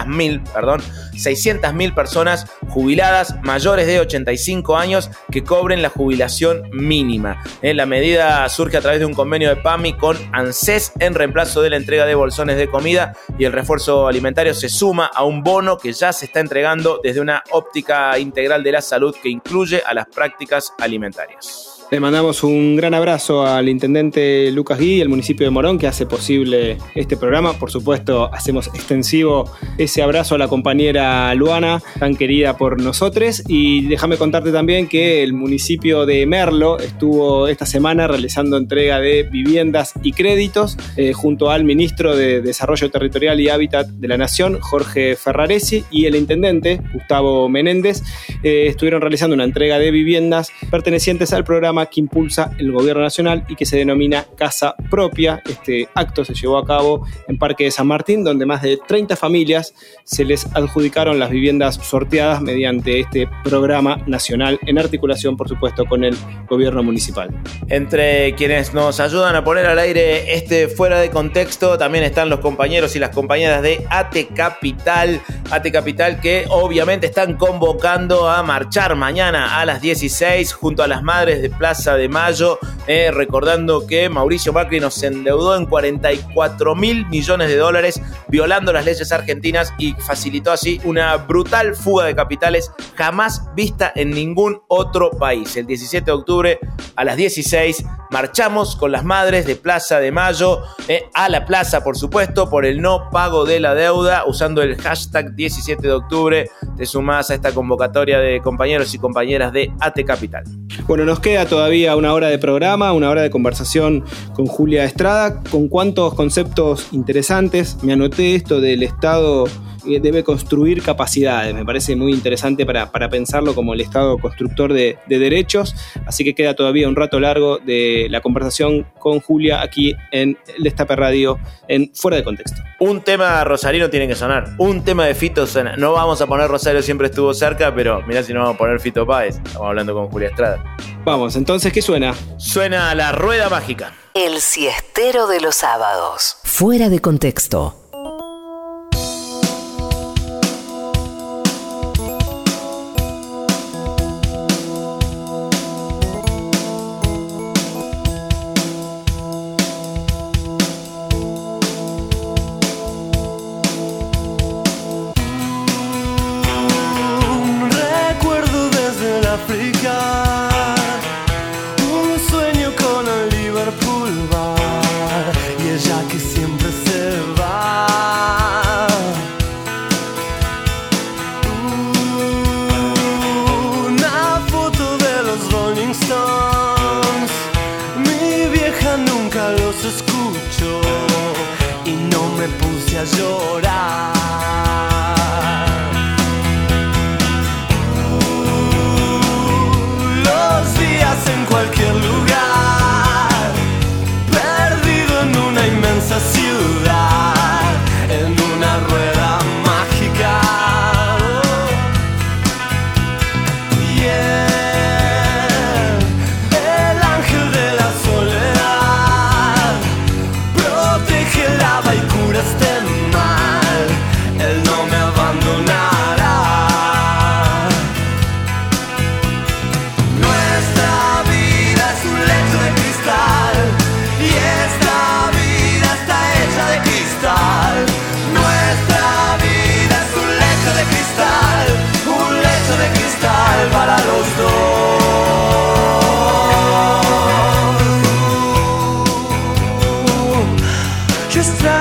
mil, perdón, 600 mil personas jubiladas mayores de 85 años que cobren la jubilación mínima. Eh, la medida surge a través de un convenio de PAMI con ANSES en reemplazo de la entrega de bolsones de comida y el refuerzo alimentario se suma a un bono que ya se está entregando desde una óptica integral de la salud que incluye a las prácticas alimentarias. Le mandamos un gran abrazo al intendente Lucas Gui y al municipio de Morón que hace posible este programa. Por supuesto, hacemos extensivo ese abrazo a la compañera Luana, tan querida por nosotros. Y déjame contarte también que el municipio de Merlo estuvo esta semana realizando entrega de viviendas y créditos eh, junto al ministro de Desarrollo Territorial y Hábitat de la Nación, Jorge Ferraresi, y el intendente, Gustavo Menéndez, eh, estuvieron realizando una entrega de viviendas pertenecientes al programa que impulsa el gobierno nacional y que se denomina Casa Propia. Este acto se llevó a cabo en Parque de San Martín, donde más de 30 familias se les adjudicaron las viviendas sorteadas mediante este programa nacional en articulación, por supuesto, con el gobierno municipal. Entre quienes nos ayudan a poner al aire este fuera de contexto, también están los compañeros y las compañeras de AT Capital. AT Capital que obviamente están convocando a marchar mañana a las 16 junto a las madres de Plaza de Mayo, eh, recordando que Mauricio Macri nos endeudó en 44 mil millones de dólares, violando las leyes argentinas y facilitó así una brutal fuga de capitales jamás vista en ningún otro país. El 17 de octubre a las 16 marchamos con las madres de Plaza de Mayo eh, a la plaza, por supuesto, por el no pago de la deuda, usando el hashtag 17 de octubre. Te sumás a esta convocatoria de compañeros y compañeras de AT Capital. Bueno, nos queda todavía una hora de programa, una hora de conversación con Julia Estrada, con cuántos conceptos interesantes. Me anoté esto del Estado debe construir capacidades. Me parece muy interesante para, pensarlo como el Estado constructor de, derechos. Así que queda todavía un rato largo de la conversación con Julia aquí en el Destape Radio en Fuera de Contexto. Un tema rosarino tiene que sonar. Un tema de Fito suena. No vamos a poner Rosario siempre estuvo cerca, pero mirá si no vamos a poner Fito Páez. Estamos hablando con Julia Estrada. Vamos, entonces, ¿qué suena? Suena la rueda mágica. El siestero de los sábados. Fuera de contexto. just try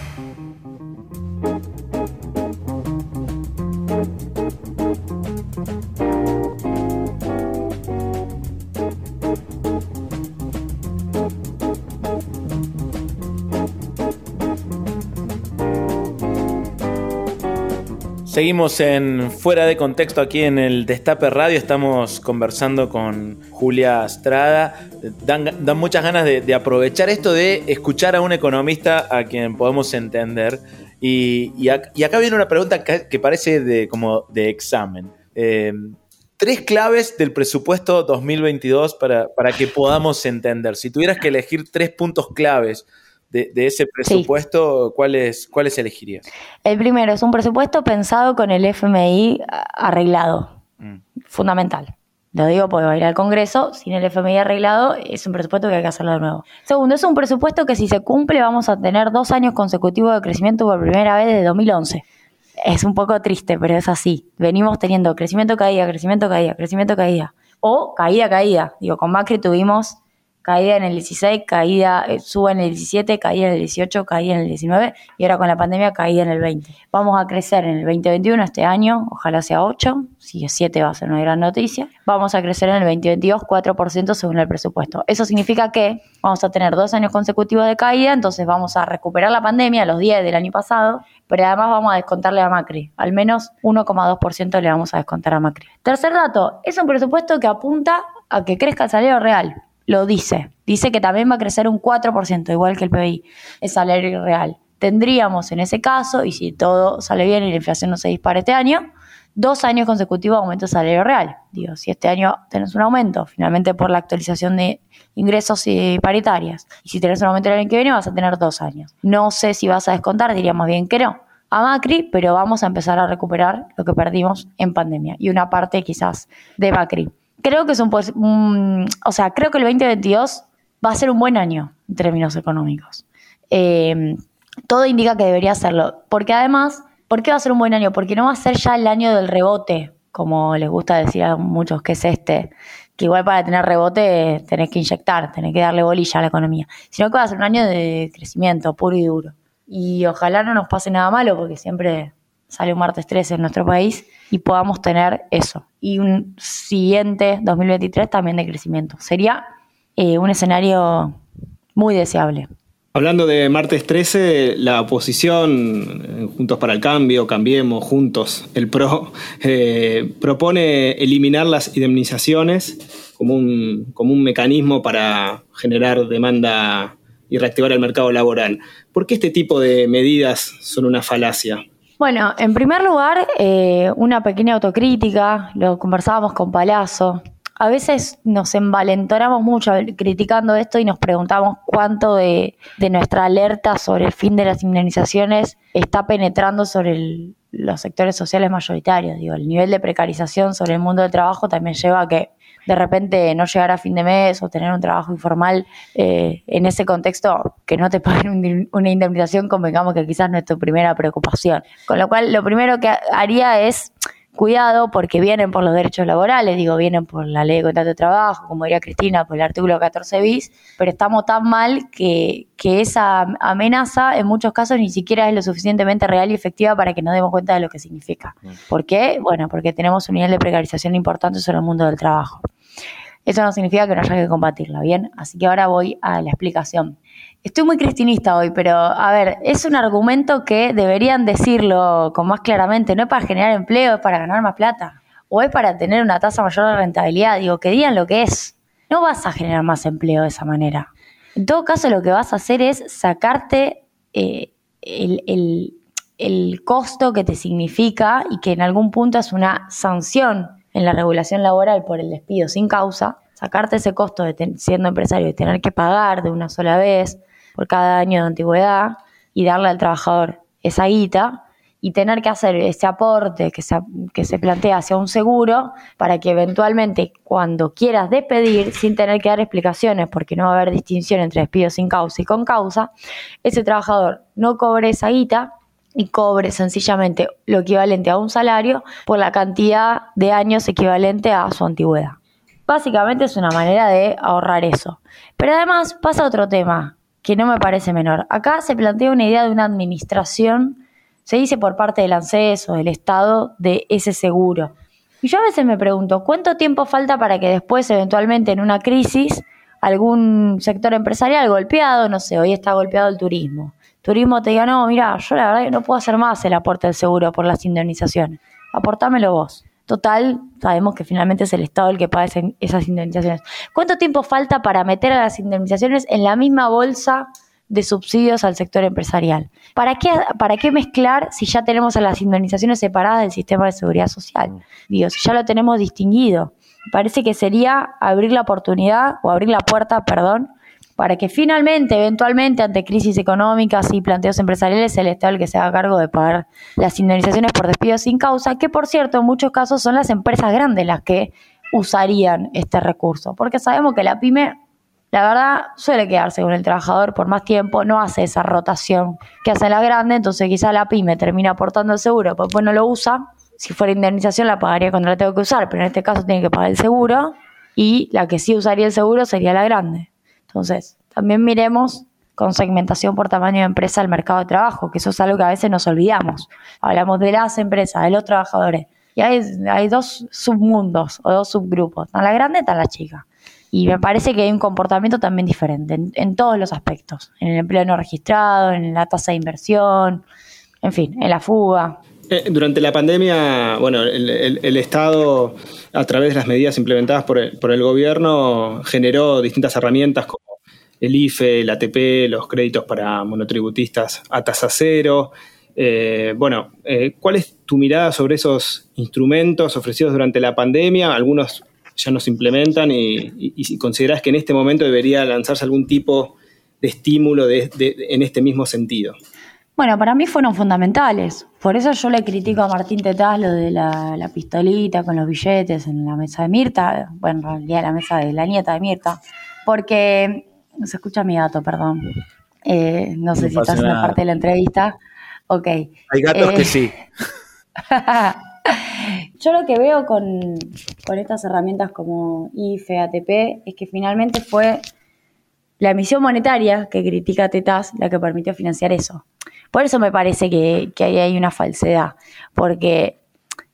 Seguimos en Fuera de Contexto aquí en el Destape Radio. Estamos conversando con Julia Estrada. Dan, muchas ganas de, aprovechar esto de escuchar a un economista a quien podemos entender. Y, y ac- y acá viene una pregunta que, parece de, como de examen. Eh, tres claves del presupuesto 2022 para, para que podamos entender. Si tuvieras que elegir tres puntos claves de, de ese presupuesto, ¿cuáles, ¿cuáles elegirías? El primero es un presupuesto pensado con el FMI arreglado. Fundamental. Lo digo porque va a ir al Congreso. Sin el FMI arreglado, es un presupuesto que hay que hacerlo de nuevo. Segundo, es un presupuesto que si se cumple, vamos a tener dos años consecutivos de crecimiento por primera vez desde 2011. Es un poco triste, pero es así. Venimos teniendo crecimiento, caída, crecimiento, caída, crecimiento, caída. O caída, caída. Digo, con Macri tuvimos caída en el 16, caída, eh, sube en el 17, caída en el 18, caída en el 19 y ahora con la pandemia caída en el 20. Vamos a crecer en el 2021 este año, ojalá sea 8, si es 7 va a ser una gran noticia. Vamos a crecer en el 2022 4% según el presupuesto. Eso significa que vamos a tener dos años consecutivos de caída, entonces vamos a recuperar la pandemia, los 10 del año pasado, pero además vamos a descontarle a Macri. Al menos 1,2% le vamos a descontar a Macri. Tercer dato, es un presupuesto que apunta a que crezca el salario real lo dice. Dice que también va a crecer un 4%, igual que el PBI, el salario real. Tendríamos en ese caso, y si todo sale bien y la inflación no se dispara este año, dos años consecutivos de aumento del salario real. Digo, si este año tenés un aumento, finalmente por la actualización de ingresos y paritarias, y si tenés un aumento el año que viene, vas a tener dos años. No sé si vas a descontar, diríamos bien que no a Macri, pero vamos a empezar a recuperar lo que perdimos en pandemia y una parte quizás de Macri creo que es un, pues, o sea, creo que el 2022 va a ser un buen año en términos económicos. Eh, todo indica que debería serlo, porque además, ¿por qué va a ser un buen año? Porque no va a ser ya el año del rebote, como les gusta decir a muchos que es este, que igual para tener rebote tenés que inyectar, tenés que darle bolilla a la economía, sino que va a ser un año de crecimiento puro y duro. Y ojalá no nos pase nada malo, porque siempre sale un martes 13 en nuestro país y podamos tener eso. Y un siguiente 2023 también de crecimiento. Sería eh, un escenario muy deseable. Hablando de martes 13, la oposición, eh, Juntos para el Cambio, Cambiemos, Juntos, el PRO, eh, propone eliminar las indemnizaciones como un, como un mecanismo para generar demanda y reactivar el mercado laboral. ¿Por qué este tipo de medidas son una falacia? Bueno, en primer lugar, eh, una pequeña autocrítica, lo conversábamos con Palazzo. A veces nos envalentonamos mucho criticando esto y nos preguntamos cuánto de, de nuestra alerta sobre el fin de las indemnizaciones está penetrando sobre los sectores sociales mayoritarios. Digo, el nivel de precarización sobre el mundo del trabajo también lleva a que de repente no llegar a fin de mes o tener un trabajo informal eh, en ese contexto, que no te paguen un, una indemnización, convengamos que quizás no es tu primera preocupación. Con lo cual, lo primero que haría es cuidado porque vienen por los derechos laborales, digo, vienen por la ley de contrato de trabajo, como diría Cristina, por el artículo 14 bis, pero estamos tan mal que, que esa amenaza en muchos casos ni siquiera es lo suficientemente real y efectiva para que nos demos cuenta de lo que significa. ¿Por qué? Bueno, porque tenemos un nivel de precarización importante sobre el mundo del trabajo. Eso no significa que no haya que combatirla, ¿bien? Así que ahora voy a la explicación. Estoy muy cristinista hoy, pero a ver, es un argumento que deberían decirlo con más claramente. No es para generar empleo, es para ganar más plata. O es para tener una tasa mayor de rentabilidad. Digo, que digan lo que es. No vas a generar más empleo de esa manera. En todo caso, lo que vas a hacer es sacarte eh, el, costo que te significa y que en algún punto es una sanción en la regulación laboral por el despido sin causa, sacarte ese costo de siendo empresario y tener que pagar de una sola vez por cada año de antigüedad y darle al trabajador esa guita y tener que hacer ese aporte que se, que se plantea hacia un seguro para que eventualmente cuando quieras despedir, sin tener que dar explicaciones, porque no va a haber distinción entre despido sin causa y con causa, ese trabajador no cobre esa guita y cobre sencillamente lo equivalente a un salario por la cantidad de años equivalente a su antigüedad. Básicamente es una manera de ahorrar eso. Pero además pasa otro tema que no me parece menor. Acá se plantea una idea de una administración se dice por parte del ANSES o del Estado de ese seguro. Y yo a veces me pregunto, ¿cuánto tiempo falta para que después, eventualmente en una crisis, algún sector empresarial golpeado, no sé, hoy está golpeado el turismo, turismo te diga, no, mira, yo la verdad que no puedo hacer más el aporte del seguro por las indemnizaciones, aportámelo vos. Total, sabemos que finalmente es el Estado el que paga esas indemnizaciones. ¿Cuánto tiempo falta para meter a las indemnizaciones en la misma bolsa de subsidios al sector empresarial. ¿Para qué, ¿Para qué mezclar si ya tenemos a las indemnizaciones separadas del sistema de seguridad social? Digo, si ya lo tenemos distinguido. Parece que sería abrir la oportunidad o abrir la puerta, perdón, para que finalmente, eventualmente, ante crisis económicas y planteos empresariales, el Estado el que se haga cargo de pagar las indemnizaciones por despido sin causa, que por cierto, en muchos casos son las empresas grandes las que usarían este recurso, porque sabemos que la pyme la verdad suele quedarse con el trabajador por más tiempo, no hace esa rotación que hace la grande, entonces quizá la pyme termina aportando el seguro, pues no lo usa. Si fuera indemnización la pagaría cuando la tengo que usar, pero en este caso tiene que pagar el seguro y la que sí usaría el seguro sería la grande. Entonces, también miremos con segmentación por tamaño de empresa el mercado de trabajo, que eso es algo que a veces nos olvidamos. Hablamos de las empresas, de los trabajadores. Y hay, hay dos submundos o dos subgrupos, tan la grande tan la chica. Y me parece que hay un comportamiento también diferente en, todos los aspectos, en el empleo no registrado, en la tasa de inversión, en fin, en la fuga. Eh, durante la pandemia, bueno, el, Estado, a través de las medidas implementadas por el, gobierno, generó distintas herramientas como el IFE, el ATP, los créditos para monotributistas a tasa cero. Eh, bueno, eh, ¿cuál es tu mirada sobre esos instrumentos ofrecidos durante la pandemia? Algunos ya no se implementan y, consideras que en este momento debería lanzarse algún tipo de estímulo en este mismo sentido. Bueno, para mí fueron fundamentales. Por eso yo le critico a Martín Tetaz lo de la, pistolita con los billetes en la mesa de Mirta, bueno, en realidad la mesa de la nieta de Mirta, porque no se escucha mi gato, perdón. Eh, no sé si estás en la parte de la entrevista. Ok. Hay gatos que eh, sí. Yo lo que veo con, estas herramientas como IFE, ATP, es que finalmente fue la emisión monetaria que critica Tetas la que permitió financiar eso. Por eso me parece que, ahí hay una falsedad, porque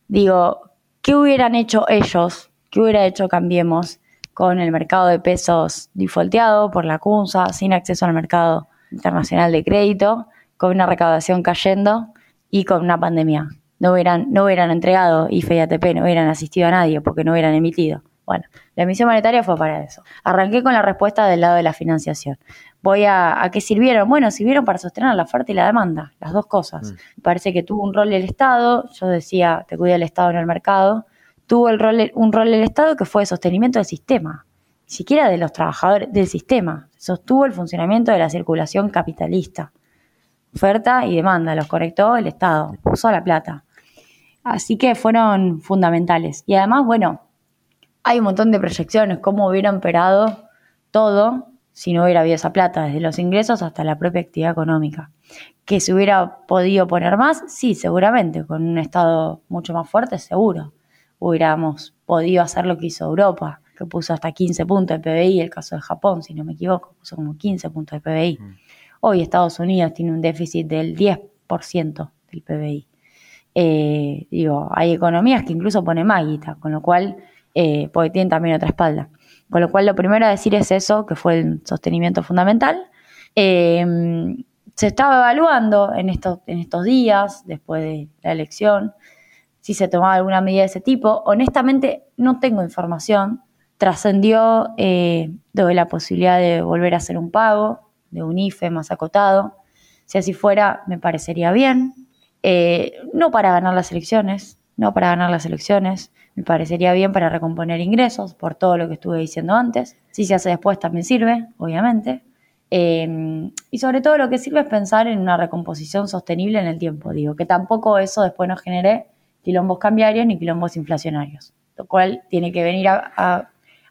digo, ¿qué hubieran hecho ellos? ¿Qué hubiera hecho Cambiemos con el mercado de pesos defaulteado por la CUNSA, sin acceso al mercado internacional de crédito, con una recaudación cayendo y con una pandemia? no hubieran, no hubieran entregado IFE y ATP, no hubieran asistido a nadie porque no hubieran emitido. Bueno, la emisión monetaria fue para eso. Arranqué con la respuesta del lado de la financiación. Voy a, ¿a qué sirvieron? Bueno, sirvieron para sostener la oferta y la demanda, las dos cosas. Mm. Parece que tuvo un rol el Estado, yo decía, te cuida el Estado en el mercado, tuvo el rol, un rol el Estado que fue de sostenimiento del sistema, ni siquiera de los trabajadores del sistema, sostuvo el funcionamiento de la circulación capitalista. Oferta y demanda, los conectó el Estado, puso la plata. Así que fueron fundamentales. Y además, bueno, hay un montón de proyecciones, cómo hubiera operado todo si no hubiera habido esa plata, desde los ingresos hasta la propia actividad económica. Que se hubiera podido poner más, sí, seguramente, con un Estado mucho más fuerte, seguro. Hubiéramos podido hacer lo que hizo Europa, que puso hasta 15 puntos de PBI, el caso de Japón, si no me equivoco, puso como 15 puntos de PBI. Mm. Hoy Estados Unidos tiene un déficit del 10% del PBI. Eh, digo, hay economías que incluso ponen más con lo cual, eh, porque tienen también otra espalda. Con lo cual, lo primero a decir es eso, que fue el sostenimiento fundamental. Em, se estaba evaluando en estos, en estos días, después de la elección, si se tomaba alguna medida de ese tipo. Honestamente, no tengo información. Trascendió eh, la posibilidad de volver a hacer un pago de un IFE más acotado. Si así fuera, me parecería bien. Eh, no para ganar las elecciones, no para ganar las elecciones, me parecería bien para recomponer ingresos por todo lo que estuve diciendo antes. Si se hace después también sirve, obviamente. Eh, y sobre todo lo que sirve es pensar en una recomposición sostenible en el tiempo, digo, que tampoco eso después nos genere quilombos cambiarios ni quilombos inflacionarios, lo cual tiene que venir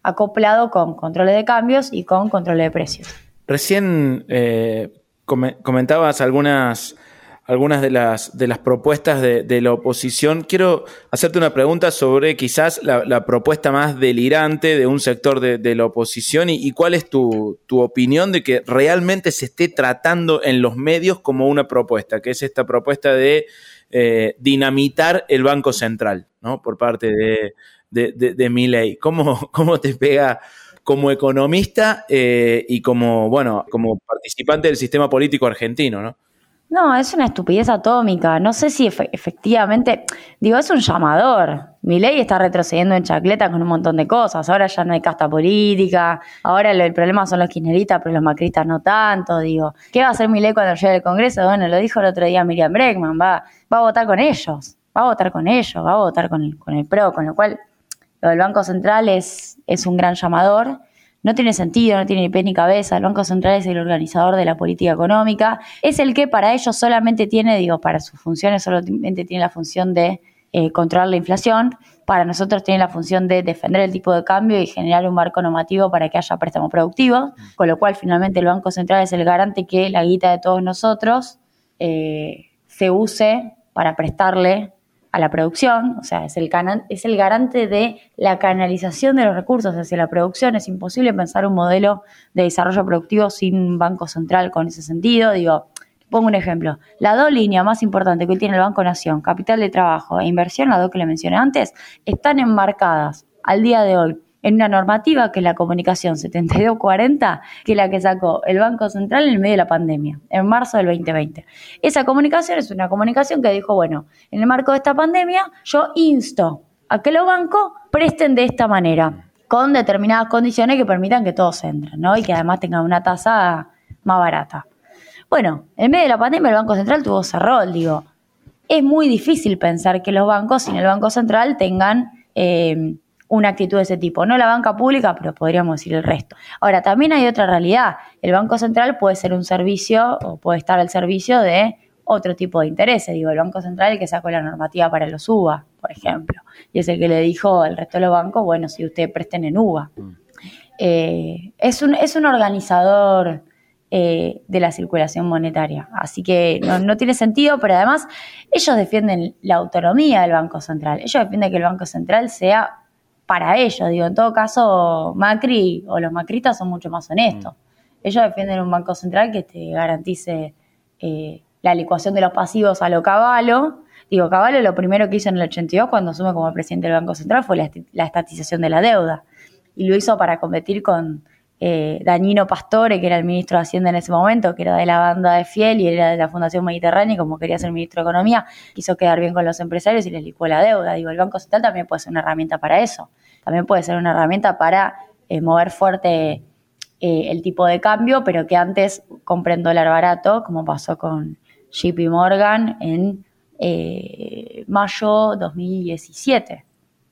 acoplado con controles de cambios y con controles de precios. Recién eh, comentabas algunas algunas de las, de las propuestas de, la oposición. Quiero hacerte una pregunta sobre quizás la, propuesta más delirante de un sector de, la oposición y, cuál es tu, opinión de que realmente se esté tratando en los medios como una propuesta, que es esta propuesta de eh, dinamitar el Banco Central, ¿no? Por parte de, de, ley. ¿Cómo, ¿Cómo te pega? como economista eh, y como, bueno, como participante del sistema político argentino, ¿no? No, es una estupidez atómica. No sé si efectivamente, digo, es un llamador. Mi ley está retrocediendo en chacleta con un montón de cosas. Ahora ya no hay casta política. Ahora el problema son los kirchneristas, pero los macristas no tanto. Digo, ¿qué va a hacer mi ley cuando llegue al Congreso? Bueno, lo dijo el otro día Miriam Bregman. Va, va a votar con ellos. Va a votar con ellos. Va a votar con el, con el PRO. Con lo cual, lo del Banco Central es, es un gran llamador no tiene sentido, no tiene ni pie ni cabeza. El Banco Central es el organizador de la política económica. Es el que para ellos solamente tiene, digo, para sus funciones solamente tiene la función de eh, controlar la inflación. Para nosotros tiene la función de defender el tipo de cambio y generar un marco normativo para que haya préstamos productivos. Con lo cual, finalmente, el Banco Central es el garante que la guita de todos nosotros eh, se use para prestarle a la producción, o sea, es el, es el garante de la canalización de los recursos hacia la producción. Es imposible pensar un modelo de desarrollo productivo sin un banco central con ese sentido. Digo, pongo un ejemplo. La dos líneas más importantes que hoy tiene el Banco Nación, capital de trabajo e inversión, las dos que le mencioné antes, están enmarcadas al día de hoy en una normativa que es la comunicación 7240, que es la que sacó el Banco Central en el medio de la pandemia, en marzo del 2020. Esa comunicación es una comunicación que dijo, bueno, en el marco de esta pandemia yo insto a que los bancos presten de esta manera, con determinadas condiciones que permitan que todos entren, ¿no? Y que además tengan una tasa más barata. Bueno, en medio de la pandemia el Banco Central tuvo ese rol, digo. Es muy difícil pensar que los bancos sin el Banco Central tengan eh, una actitud de ese tipo. No la banca pública, pero podríamos decir el resto. Ahora, también hay otra realidad. El Banco Central puede ser un servicio o puede estar al servicio de otro tipo de intereses. Digo, el Banco Central el que sacó la normativa para los UBA, por ejemplo. Y es el que le dijo al resto de los bancos, bueno, si ustedes presten en UBA. Mm. Eh, es, un, es un organizador eh, de la circulación monetaria. Así que no, no, tiene sentido, pero además ellos defienden la autonomía del Banco Central. Ellos defienden que el Banco Central sea para ellos. Digo, en todo caso, Macri o los macristas son mucho más honestos. Mm. Ellos defienden un banco central que te garantice eh, la licuación de los pasivos a lo caballo. Digo, Caballo lo primero que hizo en el 82 cuando asume como presidente del Banco Central fue la, estatización de la deuda. Y lo hizo para competir con eh, Dañino Pastore, que era el ministro de Hacienda en ese momento, que era de la banda de Fiel y era de la Fundación Mediterránea, y como quería ser ministro de Economía, quiso quedar bien con los empresarios y les licuó la deuda. Digo, el Banco Central también puede ser una herramienta para eso. También puede ser una herramienta para eh, mover fuerte eh, el tipo de cambio, pero que antes compren dólar barato, como pasó con JP Morgan en mayo 2017.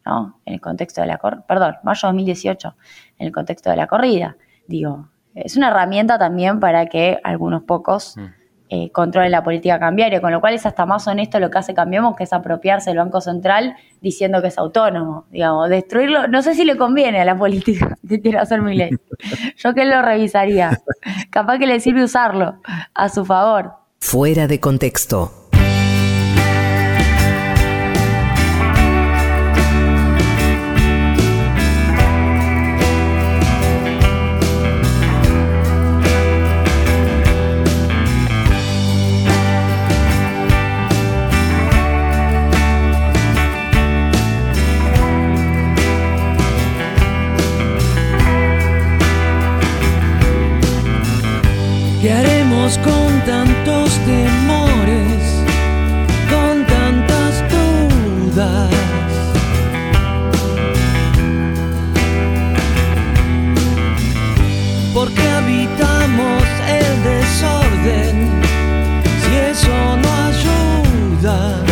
¿no? En el contexto de la perdón, mayo 2018, en el contexto de la corrida. Digo, es una herramienta también para que algunos pocos mm. eh, controlen la política cambiaria, con lo cual es hasta más honesto lo que hace Cambiemos, que es apropiarse del Banco Central diciendo que es autónomo, digamos, destruirlo, no sé si le conviene a la política que quiere hacer mi ley. Yo que lo revisaría. Capaz que le sirve usarlo a su favor. Fuera de contexto. Con tantos temores, con tantas dudas. Porque habitamos el desorden, si eso no ayuda.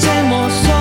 这么说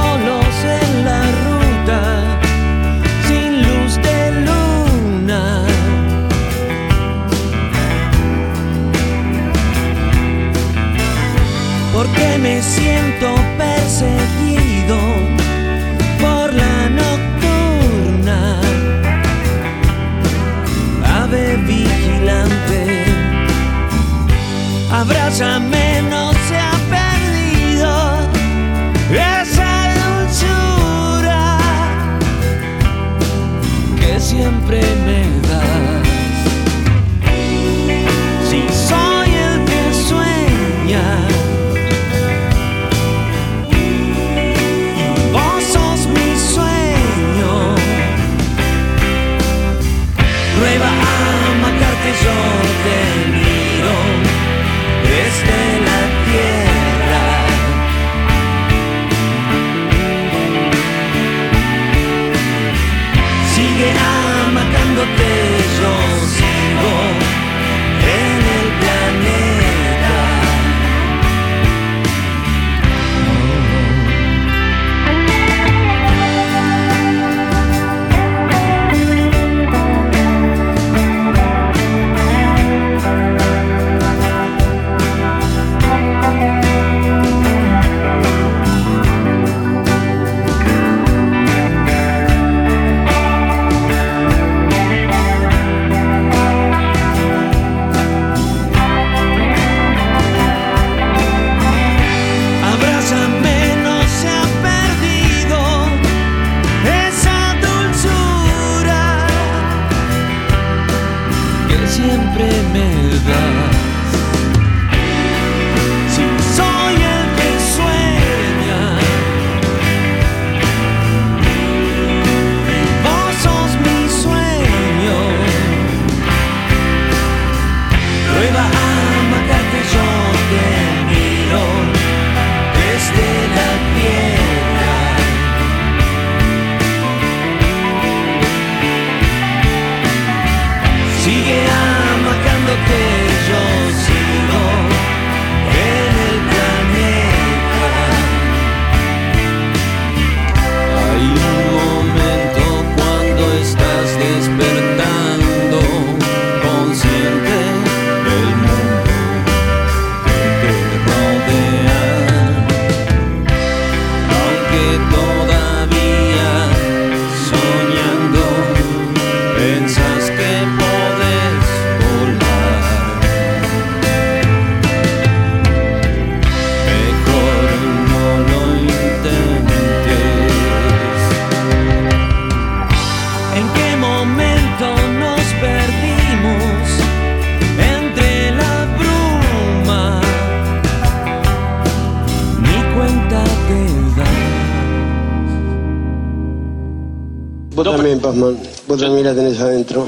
Vos también la tenés adentro.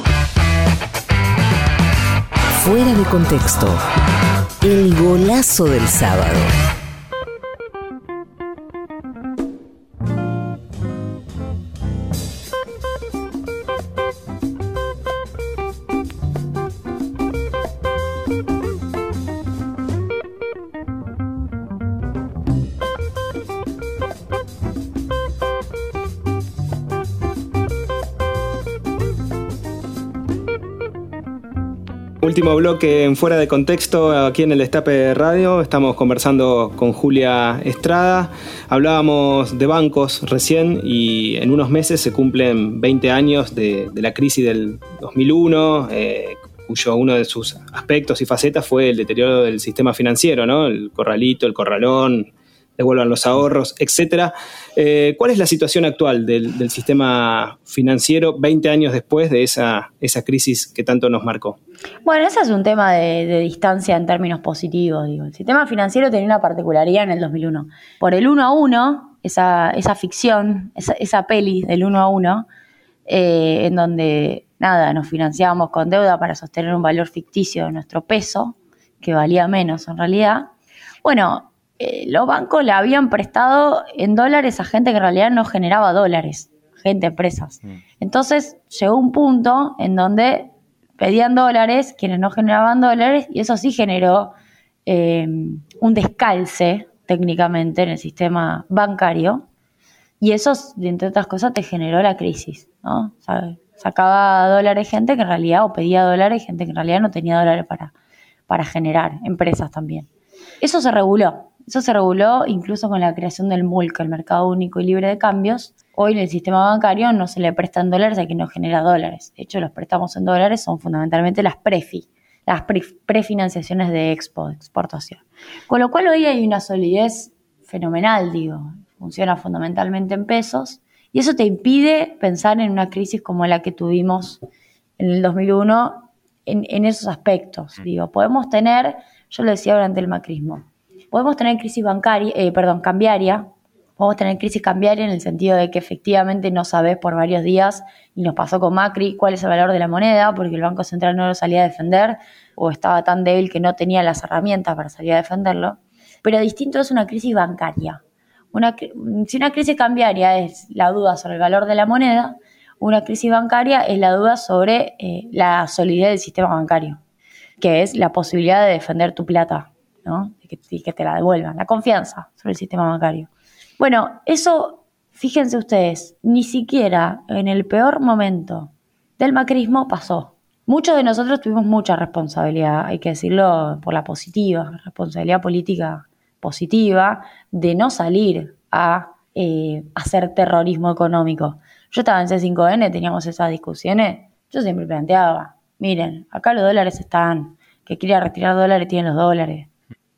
Fuera de contexto. El golazo del sábado. Último bloque en Fuera de Contexto, aquí en el Destape Radio. Estamos conversando con Julia Estrada. Hablábamos de bancos recién y en unos meses se cumplen 20 años de, de la crisis del 2001, eh, cuyo uno de sus aspectos y facetas fue el deterioro del sistema financiero, ¿no? El corralito, el corralón, devuelvan los ahorros, etcétera. Eh, ¿Cuál es la situación actual del, sistema financiero 20 años después de esa, esa crisis que tanto nos marcó? Bueno, ese es un tema de, distancia en términos positivos. Digo. El sistema financiero tenía una particularidad en el 2001. Por el 1 a 1, esa, ficción, esa, esa peli del 1 a 1, eh, en donde, nada, nos financiábamos con deuda para sostener un valor ficticio de nuestro peso, que valía menos en realidad. Bueno, eh, los bancos le habían prestado en dólares a gente que en realidad no generaba dólares, gente, empresas. Entonces llegó un punto en donde pedían dólares, quienes no generaban dólares, y eso sí generó eh, un descalce técnicamente en el sistema bancario, y eso, entre otras cosas, te generó la crisis, ¿no? O sea, sacaba dólares gente que en realidad, o pedía dólares gente que en realidad no tenía dólares para, para generar, empresas también. Eso se reguló, eso se reguló incluso con la creación del MULC, el Mercado Único y Libre de Cambios. Hoy en el sistema bancario no se le prestan dólares a quien no genera dólares. De hecho, los préstamos en dólares son fundamentalmente las PREFI, las prefinanciaciones de expo, de exportación. Con lo cual hoy hay una solidez fenomenal, digo, funciona fundamentalmente en pesos y eso te impide pensar en una crisis como la que tuvimos en el 2001 en, esos aspectos. Digo, podemos tener, yo lo decía durante el macrismo, podemos tener crisis bancaria, eh, perdón, cambiaria, podemos tener crisis cambiaria en el sentido de que efectivamente no sabes por varios días, y nos pasó con Macri, cuál es el valor de la moneda, porque el Banco Central no lo salía a defender o estaba tan débil que no tenía las herramientas para salir a defenderlo. Pero distinto es una crisis bancaria. Una, si una crisis cambiaria es la duda sobre el valor de la moneda, una crisis bancaria es la duda sobre eh, la solidez del sistema bancario, que es la posibilidad de defender tu plata, ¿no? Y que, te la devuelvan, la confianza sobre el sistema bancario. Bueno, eso, fíjense ustedes, ni siquiera en el peor momento del macrismo pasó. Muchos de nosotros tuvimos mucha responsabilidad, hay que decirlo por la positiva, responsabilidad política positiva de no salir a eh, hacer terrorismo económico. Yo estaba en C5N, teníamos esas discusiones, yo siempre planteaba, miren, acá los dólares están, que quiera retirar dólares tienen los dólares.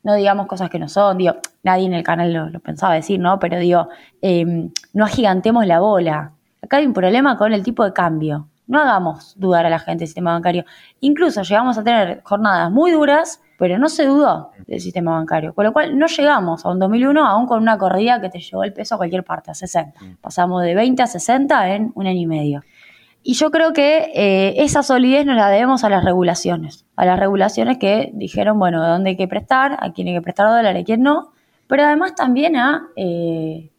No digamos cosas que no son, digo, nadie en el canal lo, pensaba decir, ¿no? Pero digo, em, no agigantemos la bola. Acá hay un problema con el tipo de cambio. No hagamos dudar a la gente del sistema bancario. Incluso llegamos a tener jornadas muy duras pero no se dudó del sistema bancario, con lo cual no llegamos a un 2001 aún con una corrida que te llevó el peso a cualquier parte, a 60. Mm. Pasamos de 20 a 60 en un año y medio. Y yo creo que eh, esa solidez nos la debemos a las regulaciones, a las regulaciones que dijeron, bueno, de dónde hay que prestar, a quién hay que prestar dólares, a quién no, pero además también a, eh,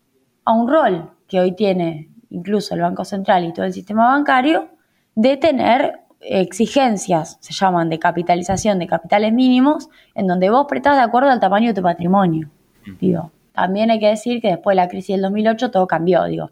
a un rol que hoy tiene incluso el Banco Central y todo el sistema bancario de tener exigencias, se llaman de capitalización de capitales mínimos, en donde vos prestás de acuerdo al tamaño de tu patrimonio. Digo, también hay que decir que después de la crisis del 2008 todo cambió. Digo,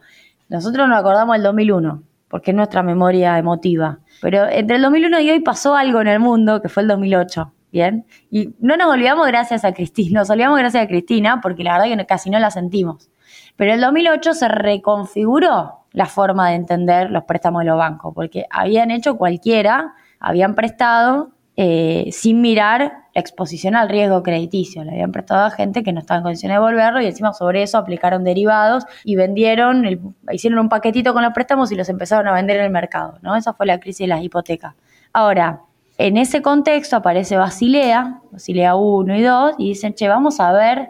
nosotros nos acordamos del 2001, porque es nuestra memoria emotiva. Pero entre el 2001 y hoy pasó algo en el mundo, que fue el 2008. Bien, y no nos olvidamos gracias a Cristina, nos olvidamos gracias a Cristina, porque la verdad que casi no la sentimos. Pero en el 2008 se reconfiguró la forma de entender los préstamos de los bancos, porque habían hecho cualquiera, habían prestado eh, sin mirar la exposición al riesgo crediticio. Le habían prestado a gente que no estaba en condiciones de devolverlo y encima sobre eso aplicaron derivados y vendieron, hicieron un paquetito con los préstamos y los empezaron a vender en el mercado. ¿no? Esa fue la crisis de las hipotecas. Ahora, en ese contexto aparece Basilea, Basilea 1 y 2, y dicen, che, vamos a ver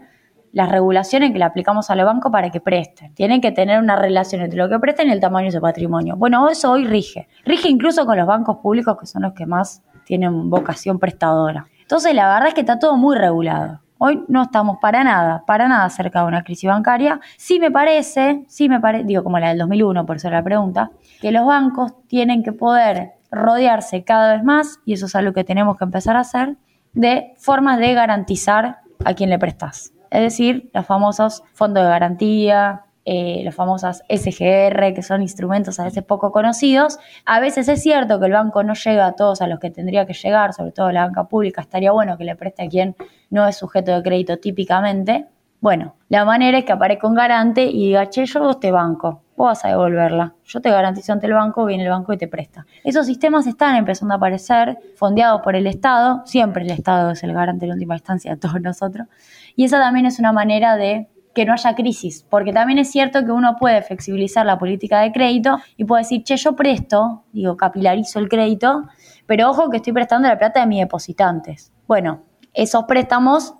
las regulaciones que le aplicamos a los bancos para que presten. Tienen que tener una relación entre lo que prestan y el tamaño de su patrimonio. Bueno, eso hoy rige. Rige incluso con los bancos públicos, que son los que más tienen vocación prestadora. Entonces, la verdad es que está todo muy regulado. Hoy no estamos para nada, para nada cerca de una crisis bancaria. Sí me parece, sí me parece, digo como la del 2001, por eso la pregunta, que los bancos tienen que poder rodearse cada vez más, y eso es algo que tenemos que empezar a hacer, de formas de garantizar a quien le prestas es decir, los famosos fondos de garantía, eh, las famosas SGR, que son instrumentos a veces poco conocidos. A veces es cierto que el banco no llega a todos a los que tendría que llegar, sobre todo la banca pública, estaría bueno que le preste a quien no es sujeto de crédito típicamente. Bueno, la manera es que aparezca un garante y diga, che, yo este banco, vos vas a devolverla. Yo te garantizo ante el banco, viene el banco y te presta. Esos sistemas están empezando a aparecer, fondeados por el Estado, siempre el Estado es el garante en última instancia de todos nosotros, y esa también es una manera de que no haya crisis, porque también es cierto que uno puede flexibilizar la política de crédito y puede decir, che, yo presto, digo, capilarizo el crédito, pero ojo que estoy prestando la plata de mis depositantes. Bueno, esos préstamos,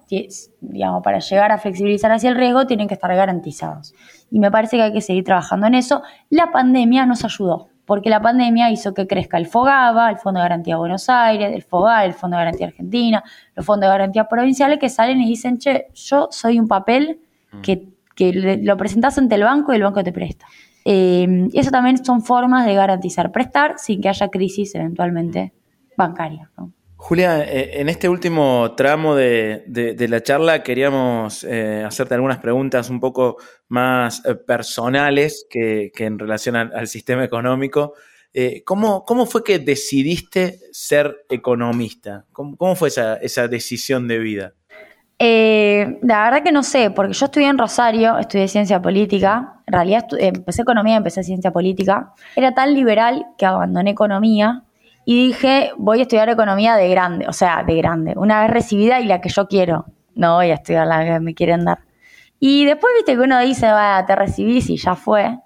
digamos, para llegar a flexibilizar hacia el riesgo, tienen que estar garantizados. Y me parece que hay que seguir trabajando en eso. La pandemia nos ayudó, porque la pandemia hizo que crezca el FOGABA, el Fondo de Garantía de Buenos Aires, el FOGA, el Fondo de Garantía Argentina, los fondos de garantía provinciales que salen y dicen, che, yo soy un papel mm. que, lo presentas ante el banco y el banco te presta. Eh, eso también son formas de garantizar prestar sin que haya crisis eventualmente bancaria. Julia, eh, en este último tramo de, la charla queríamos eh, hacerte algunas preguntas un poco más eh, personales que, en relación al, sistema económico. ¿cómo, fue que decidiste ser economista? ¿Cómo, fue esa, decisión de vida? La verdad que no sé, porque yo estudié en Rosario, estudié ciencia política, en realidad empecé economía, empecé ciencia política. Era tan liberal que abandoné economía y dije, voy a estudiar economía de grande, o sea, de grande, una vez recibida y la que yo quiero. No voy a estudiar la que me quieren dar. Y después viste que uno dice, va, te recibís y ya fue.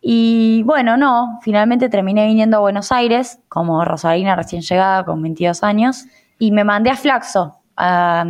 Y bueno, no, finalmente terminé viniendo a Buenos Aires como Rosarina recién llegada con 22 años y me mandé a Flaxo, a,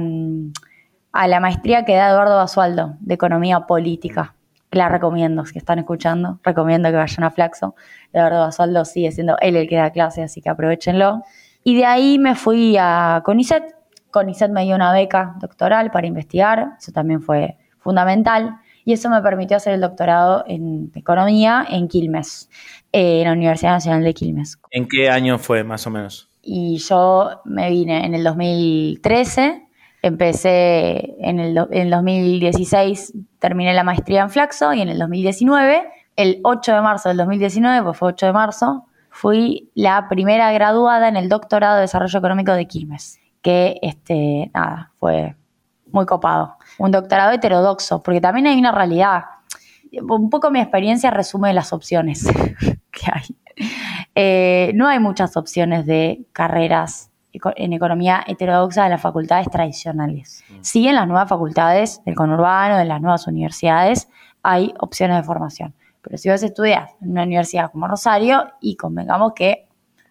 a la maestría que da Eduardo Basualdo de Economía Política. La recomiendo, si están escuchando, recomiendo que vayan a Flaxo. Eduardo Basualdo sigue siendo él el que da clase, así que aprovechenlo. Y de ahí me fui a CONICET. CONICET me dio una beca doctoral para investigar, eso también fue fundamental. Y eso me permitió hacer el doctorado en economía en Quilmes, en la Universidad Nacional de Quilmes. ¿En qué año fue, más o menos? Y yo me vine en el 2013 Empecé en el, en 2016, terminé la maestría en Flaxo y en el 2019, el 8 de marzo del 2019, pues fue 8 de marzo, fui la primera graduada en el doctorado de Desarrollo Económico de Quilmes, que este, nada, fue muy copado. Un doctorado heterodoxo, porque también hay una realidad. Un poco mi experiencia resume las opciones que hay. Eh, no hay muchas opciones de carreras en economía heterodoxa de las facultades tradicionales. Sí, en las nuevas facultades del conurbano, en las nuevas universidades, hay opciones de formación. Pero si vas a estudiar en una universidad como Rosario y convengamos que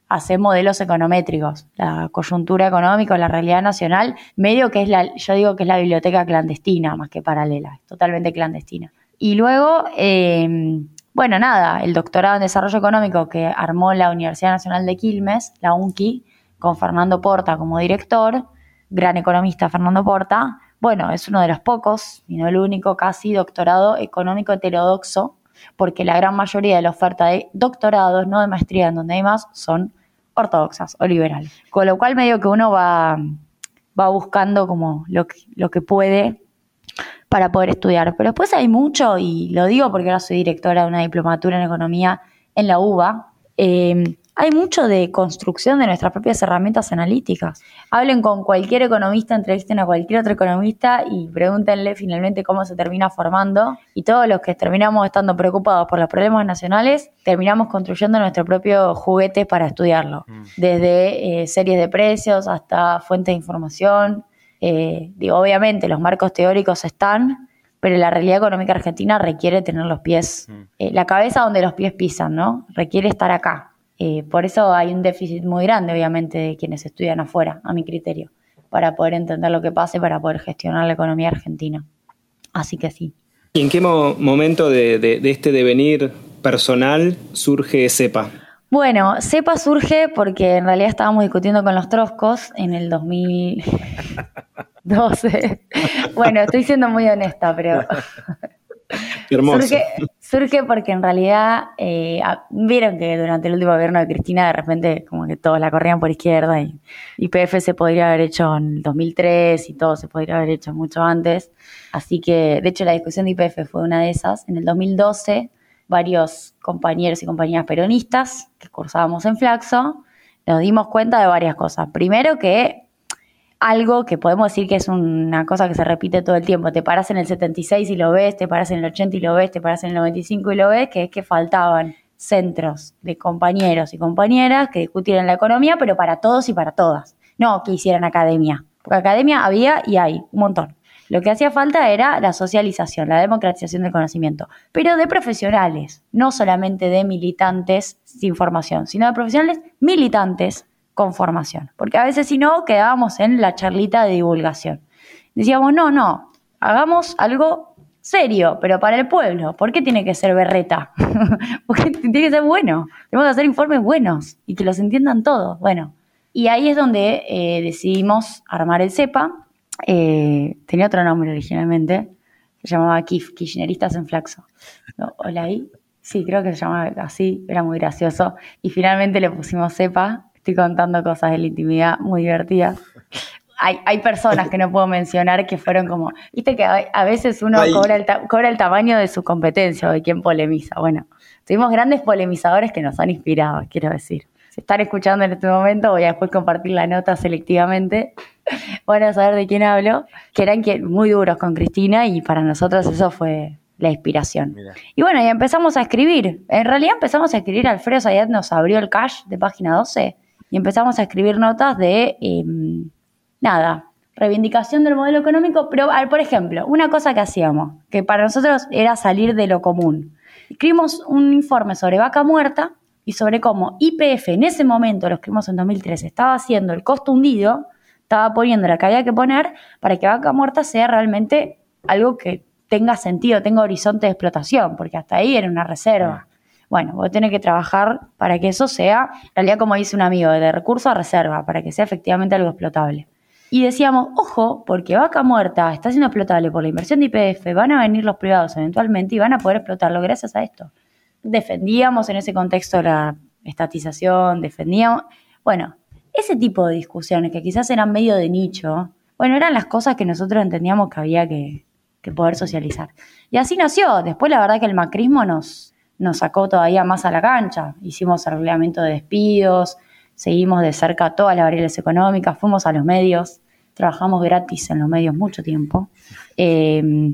hace modelos econométricos, la coyuntura económica, la realidad nacional, medio que es la, yo digo que es la biblioteca clandestina más que paralela, totalmente clandestina. Y luego, em, bueno, nada, el doctorado en desarrollo económico que armó la Universidad Nacional de Quilmes, la UNCI, con Fernando Porta como director, gran economista Fernando Porta, bueno, es uno de los pocos, y no el único, casi doctorado económico heterodoxo, porque la gran mayoría de la oferta de doctorados, no de maestría, en donde hay más, son ortodoxas o liberales. Con lo cual medio que uno va, va buscando como lo que, puede para poder estudiar. Pero después hay mucho, y lo digo porque ahora soy directora de una diplomatura en economía en la UBA, eh, hay mucho de construcción de nuestras propias herramientas analíticas. Hablen con cualquier economista, entrevisten a cualquier otro economista y pregúntenle finalmente cómo se termina formando. Y todos los que terminamos estando preocupados por los problemas nacionales, terminamos construyendo nuestro propio juguete para estudiarlo. Mm. Desde eh, series de precios hasta fuentes de información. Eh, digo, obviamente los marcos teóricos están, pero la realidad económica argentina requiere tener los pies, mm. eh, la cabeza donde los pies pisan, ¿no? Requiere estar acá. Eh, por eso hay un déficit muy grande, obviamente, de quienes estudian afuera, a mi criterio, para poder entender lo que pasa para poder gestionar la economía argentina. Así que sí. ¿Y en qué momento de, este devenir personal surge CEPA? Bueno, CEPA surge porque en realidad estábamos discutiendo con los troscos en el 2012. bueno, estoy siendo muy honesta, pero Surge, porque en realidad eh, vieron que durante el último gobierno de Cristina de repente como que todos la corrían por izquierda y IPF se podría haber hecho en el 2003 y todo se podría haber hecho mucho antes. Así que, de hecho, la discusión de IPF fue una de esas. En el 2012, varios compañeros y compañeras peronistas que cursábamos en Flaxo nos dimos cuenta de varias cosas. Primero que algo que podemos decir que es una cosa que se repite todo el tiempo. Te paras en el 76 y lo ves, te paras en el 80 y lo ves, te paras en el 95 y lo ves, que es que faltaban centros de compañeros y compañeras que discutieran la economía, pero para todos y para todas. No que hicieran academia. Porque academia había y hay un montón. Lo que hacía falta era la socialización, la democratización del conocimiento, pero de profesionales, no solamente de militantes sin formación, sino de profesionales militantes con formación. Porque a veces si no, quedábamos en la charlita de divulgación. Decíamos, no, no, hagamos algo serio, pero para el pueblo. ¿Por qué tiene que ser berreta? Porque tiene que ser bueno. Tenemos que hacer informes buenos y que los entiendan todos. Bueno, y ahí es donde eh, decidimos armar el CEPA. Eh, tenía otro nombre originalmente. Se llamaba KIF, Kirchneristas en Flaxo. Hola ahí. Sí, creo que se llamaba así. Era muy gracioso. Y finalmente le pusimos CEPA Estoy contando cosas de la intimidad muy divertidas. Hay, hay, personas que no puedo mencionar que fueron como, viste que a, veces uno cobra el, cobra el, tamaño de su competencia o de quién polemiza. Bueno, tuvimos grandes polemizadores que nos han inspirado, quiero decir. Si están escuchando en este momento, voy a después compartir la nota selectivamente. Van a saber de quién hablo, que eran muy duros con Cristina y para nosotros eso fue la inspiración. Y bueno, y empezamos a escribir. En realidad empezamos a escribir, Alfredo Sayat nos abrió el cash de página 12 y empezamos a escribir notas de, em, nada, reivindicación del modelo económico, pero por ejemplo, una cosa que hacíamos, que para nosotros era salir de lo común. Escribimos un informe sobre vaca muerta y sobre cómo IPF en ese momento, lo escribimos en 2013, estaba haciendo el costo hundido, estaba poniendo la que había que poner para que vaca muerta sea realmente algo que tenga sentido, tenga horizonte de explotación, porque hasta ahí era una reserva. Bueno, vos tenés que trabajar para que eso sea, en realidad como dice un amigo, de recurso a reserva, para que sea efectivamente algo explotable. Y decíamos, ojo, porque vaca muerta está siendo explotable por la inversión de IPF, van a venir los privados eventualmente y van a poder explotarlo gracias a esto. Defendíamos en ese contexto la estatización, defendíamos, bueno, ese tipo de discusiones que quizás eran medio de nicho, bueno, eran las cosas que nosotros entendíamos que había que, que poder socializar. Y así nació. Después la verdad que el macrismo nos, nos sacó todavía más a la cancha. Hicimos el de despidos, seguimos de cerca todas las variables económicas, fuimos a los medios, trabajamos gratis en los medios mucho tiempo. Eh,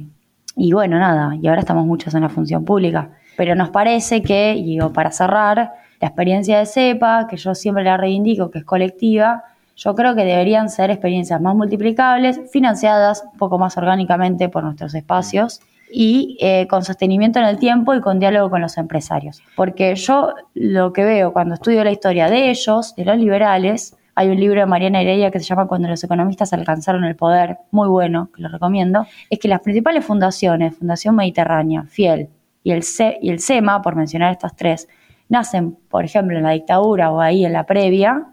y bueno, nada, y ahora estamos muchos en la función pública. Pero nos parece que, digo, para cerrar, la experiencia de CEPA, que yo siempre la reivindico, que es colectiva, yo creo que deberían ser experiencias más multiplicables, financiadas un poco más orgánicamente por nuestros espacios y eh, con sostenimiento en el tiempo y con diálogo con los empresarios. Porque yo lo que veo cuando estudio la historia de ellos, de los liberales, hay un libro de Mariana Heredia que se llama Cuando los economistas alcanzaron el poder, muy bueno, que lo recomiendo, es que las principales fundaciones, Fundación Mediterránea, Fiel y el, y el SEMA, por mencionar estas tres, nacen, por ejemplo, en la dictadura o ahí en la previa,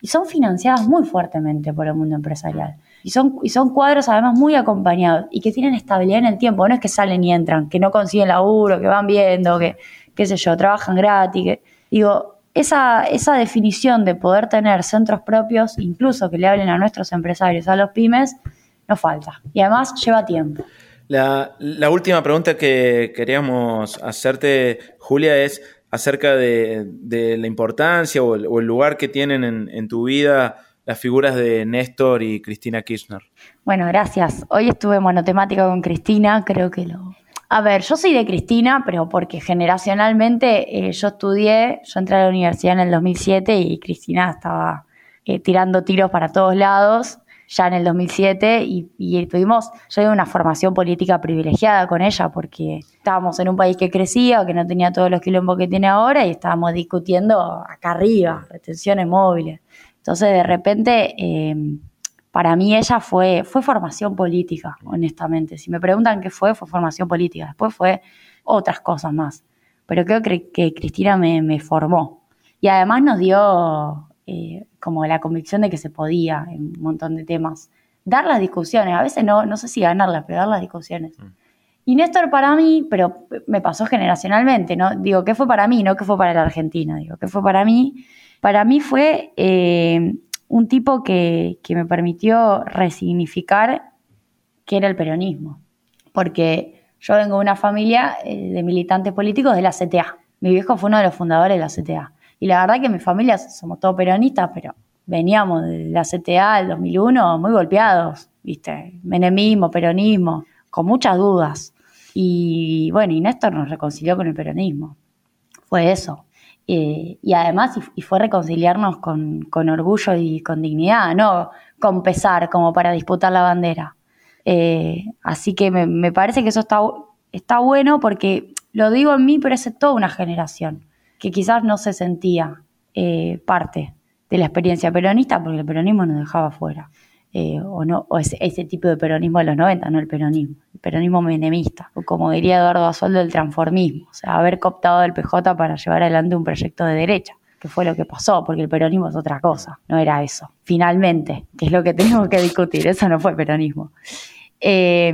y son financiadas muy fuertemente por el mundo empresarial. Y son, y son cuadros además muy acompañados y que tienen estabilidad en el tiempo. No es que salen y entran, que no consiguen laburo, que van viendo, que, qué sé yo, trabajan gratis. Digo, esa, esa definición de poder tener centros propios, incluso que le hablen a nuestros empresarios, a los pymes, nos falta. Y además lleva tiempo. La última pregunta que queríamos hacerte, Julia, es acerca de, la importancia o el, lugar que tienen en, tu vida las figuras de Néstor y Cristina Kirchner. Bueno, gracias. Hoy estuve monotemática con Cristina, creo que lo... A ver, yo soy de Cristina, pero porque generacionalmente eh, yo estudié, yo entré a la universidad en el 2007 y Cristina estaba eh, tirando tiros para todos lados ya en el 2007 y, tuvimos, yo tuve una formación política privilegiada con ella porque estábamos en un país que crecía, que no tenía todos los quilombos que tiene ahora y estábamos discutiendo acá arriba, retenciones móviles. Entonces, de repente, em, para mí ella fue, fue formación política, honestamente. Si me preguntan qué fue, fue formación política. Después fue otras cosas más. Pero creo que, que Cristina me, me formó. Y además nos dio eh, como la convicción de que se podía en un montón de temas. Dar las discusiones, a veces no, no sé si ganarlas, pero dar las discusiones. Mm. Y Néstor para mí, pero me pasó generacionalmente, ¿no? Digo, ¿qué fue para mí? No, ¿qué fue para la Argentina? Digo, ¿qué fue para mí? Para mí fue eh, un tipo que, que me permitió resignificar qué era el peronismo. Porque yo vengo de una familia eh, de militantes políticos de la CTA. Mi viejo fue uno de los fundadores de la CTA. Y la verdad que mi familia somos todos peronistas, pero veníamos de la CTA del 2001 muy golpeados, ¿viste? Menemismo, peronismo, con muchas dudas. Y bueno, y Néstor nos reconcilió con el peronismo. Fue eso. Eh, y además, y, fue reconciliarnos con, orgullo y con dignidad, no con pesar como para disputar la bandera. Eh, así que me, parece que eso está, está bueno porque lo digo en mí, pero es toda una generación que quizás no se sentía eh, parte de la experiencia peronista porque el peronismo nos dejaba fuera. Eh, o no o ese, tipo de peronismo de los 90, no el peronismo, el peronismo menemista, o como diría Eduardo Basualdo, el transformismo, o sea, haber cooptado el PJ para llevar adelante un proyecto de derecha, que fue lo que pasó, porque el peronismo es otra cosa, no era eso. Finalmente, que es lo que tenemos que discutir, eso no fue peronismo. Eh,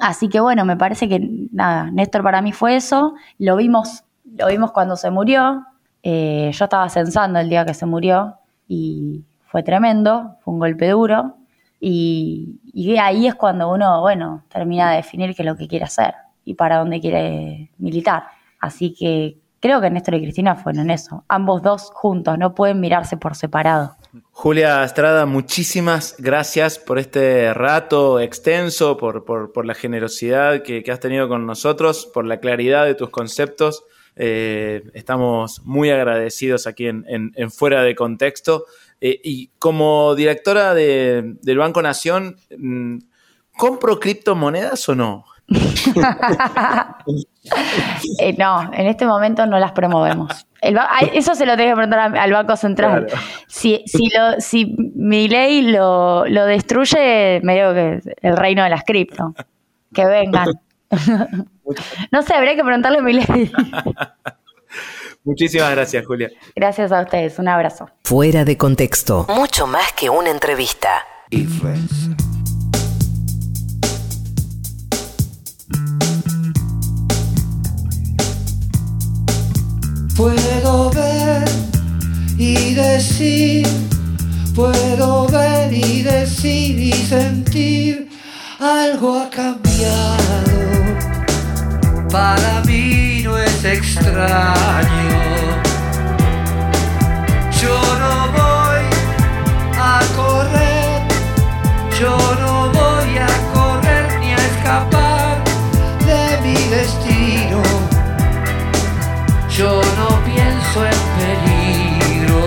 así que bueno, me parece que nada, Néstor para mí fue eso, lo vimos lo vimos cuando se murió. Eh, yo estaba censando el día que se murió y fue tremendo, fue un golpe duro. Y, ahí es cuando uno, bueno, termina de definir qué es lo que quiere hacer y para dónde quiere militar. Así que creo que Néstor y Cristina fueron eso. Ambos dos juntos, no pueden mirarse por separado. Julia Estrada, muchísimas gracias por este rato extenso, por, la generosidad que has tenido con nosotros, por la claridad de tus conceptos Eh, estamos muy agradecidos aquí en, Fuera de Contexto. Eh, y como directora del Banco Nación, mm, ¿compro criptomonedas o no? Eh, no, en este momento no las promovemos. eso se lo tengo que preguntar al Banco Central. Si, si, lo, si mi ley lo, destruye, me digo que el reino de las cripto. Que vengan. no sé, habría que preguntarle a mi ley. Muchísimas gracias, Julia. Gracias a ustedes. Un abrazo. Fuera de contexto. Mucho más que una entrevista. Puedo ver y decir, puedo ver y decir y sentir, algo ha cambiado. Para mí no es extraño. Yo no voy a correr, yo no voy a correr ni a escapar de mi destino. Yo no pienso en peligro.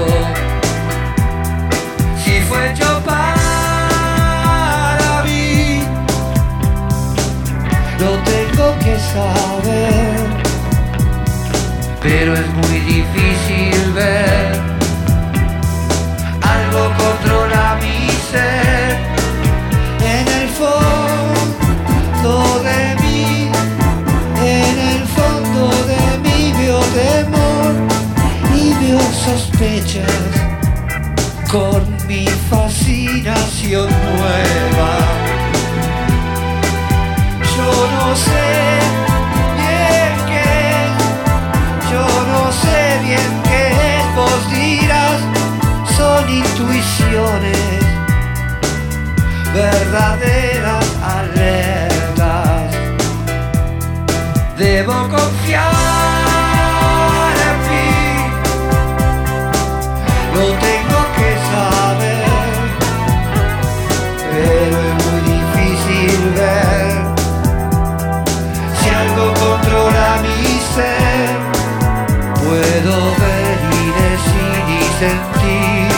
Si fue yo para Pero es muy difícil ver. Algo controla mi ser. En el fondo de mí, en el fondo de mí veo temor y veo sospechas con mi fascinación nueva. Verdaderas alertas. Debo confiar en mí, lo tengo sentir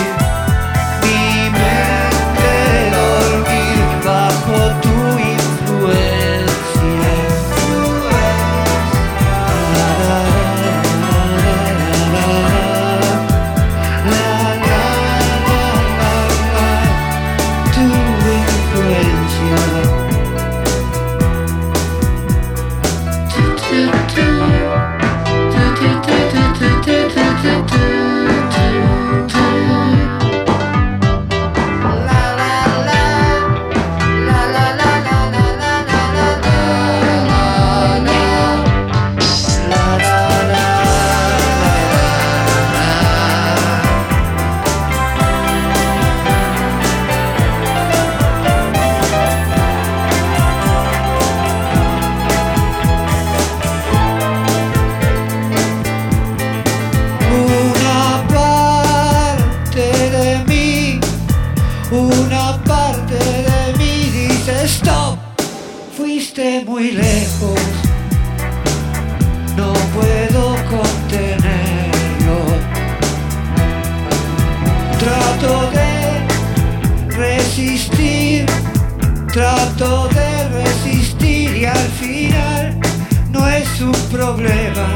un problema.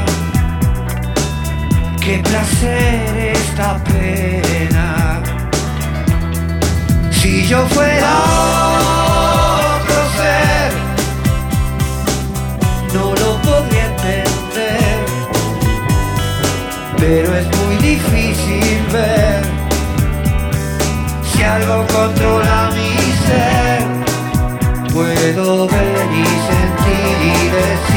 Qué placer esta pena. Si yo fuera otro ser, no lo podría entender. Pero es muy difícil ver si algo controla mi ser. Puedo ver y sentir y decir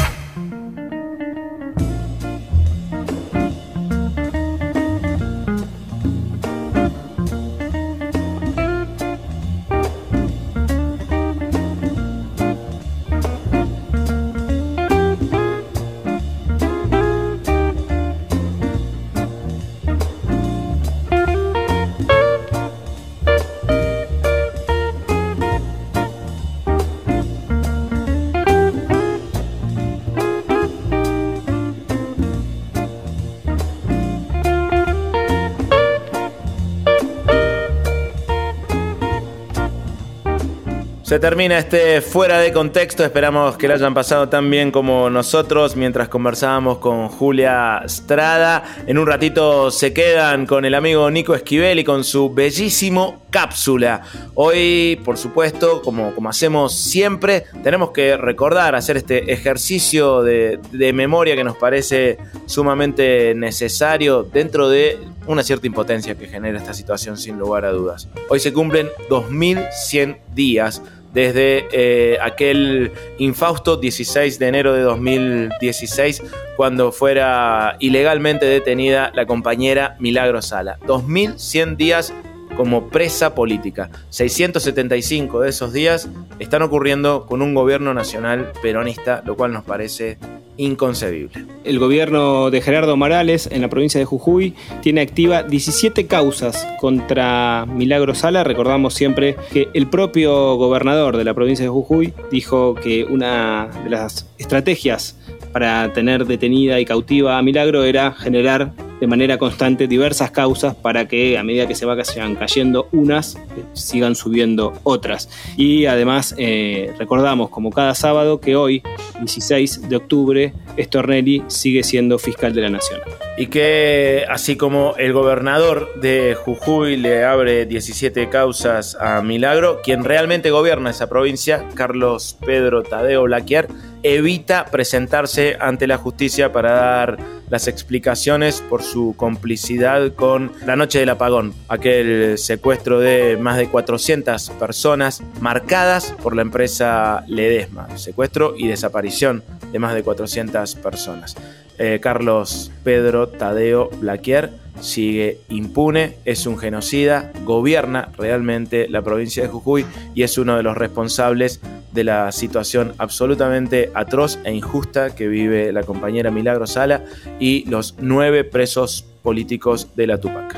Se termina este fuera de contexto. Esperamos que lo hayan pasado tan bien como nosotros mientras conversábamos con Julia Strada. En un ratito se quedan con el amigo Nico Esquivel y con su bellísimo cápsula. Hoy, por supuesto, como, como hacemos siempre, tenemos que recordar, hacer este ejercicio de, de memoria que nos parece sumamente necesario dentro de una cierta impotencia que genera esta situación sin lugar a dudas. Hoy se cumplen 2100 días desde eh, aquel infausto 16 de enero de 2016, cuando fuera ilegalmente detenida la compañera Milagro Sala. 2100 días como presa política. 675 de esos días están ocurriendo con un gobierno nacional peronista, lo cual nos parece inconcebible. El gobierno de Gerardo Morales en la provincia de Jujuy tiene activa 17 causas contra Milagro Sala. Recordamos siempre que el propio gobernador de la provincia de Jujuy dijo que una de las estrategias para tener detenida y cautiva a Milagro era generar de manera constante diversas causas para que a medida que se vayan cayendo unas, eh, sigan subiendo otras. Y además eh, recordamos como cada sábado que hoy, 16 de octubre, Stornelli sigue siendo fiscal de la nación. Y que así como el gobernador de Jujuy le abre 17 causas a Milagro, quien realmente gobierna esa provincia, Carlos Pedro Tadeo Blaquier, evita presentarse ante la justicia para dar las explicaciones por su complicidad con la noche del apagón, aquel secuestro de más de 400 personas marcadas por la empresa Ledesma, secuestro y desaparición de más de 400 personas. Eh, Carlos Pedro Tadeo Blaquier sigue impune, es un genocida, gobierna realmente la provincia de Jujuy y es uno de los responsables de la situación absolutamente atroz e injusta que vive la compañera Milagro Sala y los nueve presos políticos de la Tupac.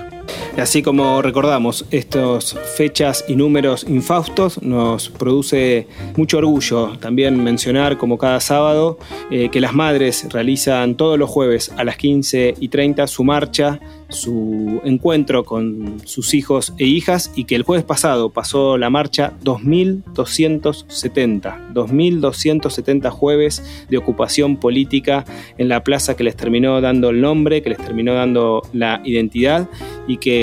Así como recordamos estas fechas y números infaustos, nos produce mucho orgullo también mencionar, como cada sábado, eh, que las madres realizan todos los jueves a las 15 y 30 su marcha su encuentro con sus hijos e hijas y que el jueves pasado pasó la marcha 2270, 2270 jueves de ocupación política en la plaza que les terminó dando el nombre, que les terminó dando la identidad y que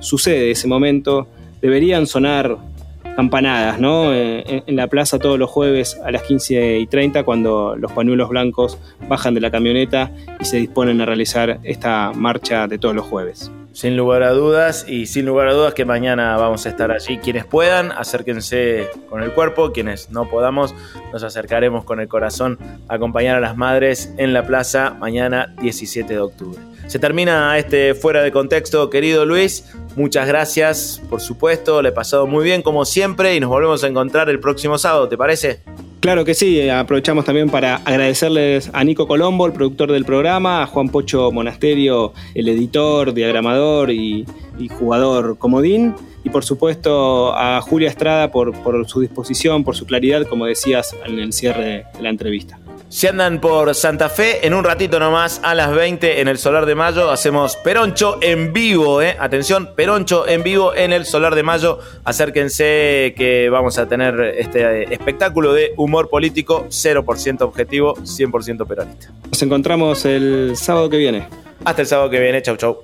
sucede ese momento. Deberían sonar campanadas, ¿no? Eh, en, la plaza todos los jueves a las 15 y 30 cuando los pañuelos blancos bajan de la camioneta y se disponen a realizar esta marcha de todos los jueves. Sin lugar a dudas y sin lugar a dudas que mañana vamos a estar allí. Quienes puedan, acérquense con el cuerpo, quienes no podamos, nos acercaremos con el corazón a acompañar a las madres en la plaza mañana 17 de octubre. Se termina este fuera de contexto, querido Luis. Muchas gracias, por supuesto. Le he pasado muy bien, como siempre, y nos volvemos a encontrar el próximo sábado, ¿te parece? Claro que sí, aprovechamos también para agradecerles a Nico Colombo, el productor del programa, a Juan Pocho Monasterio, el editor, diagramador y, jugador comodín, y por supuesto a Julia Estrada por, por su disposición, por su claridad, como decías en el cierre de la entrevista. Si andan por Santa Fe, en un ratito nomás, a las 20 en el Solar de Mayo, hacemos Peroncho en vivo, ¿eh? Atención, Peroncho en vivo en el Solar de Mayo. Acérquense que vamos a tener este espectáculo de humor político, 0% objetivo, 100% peronista. Nos encontramos el sábado que viene. Hasta el sábado que viene, chau chau.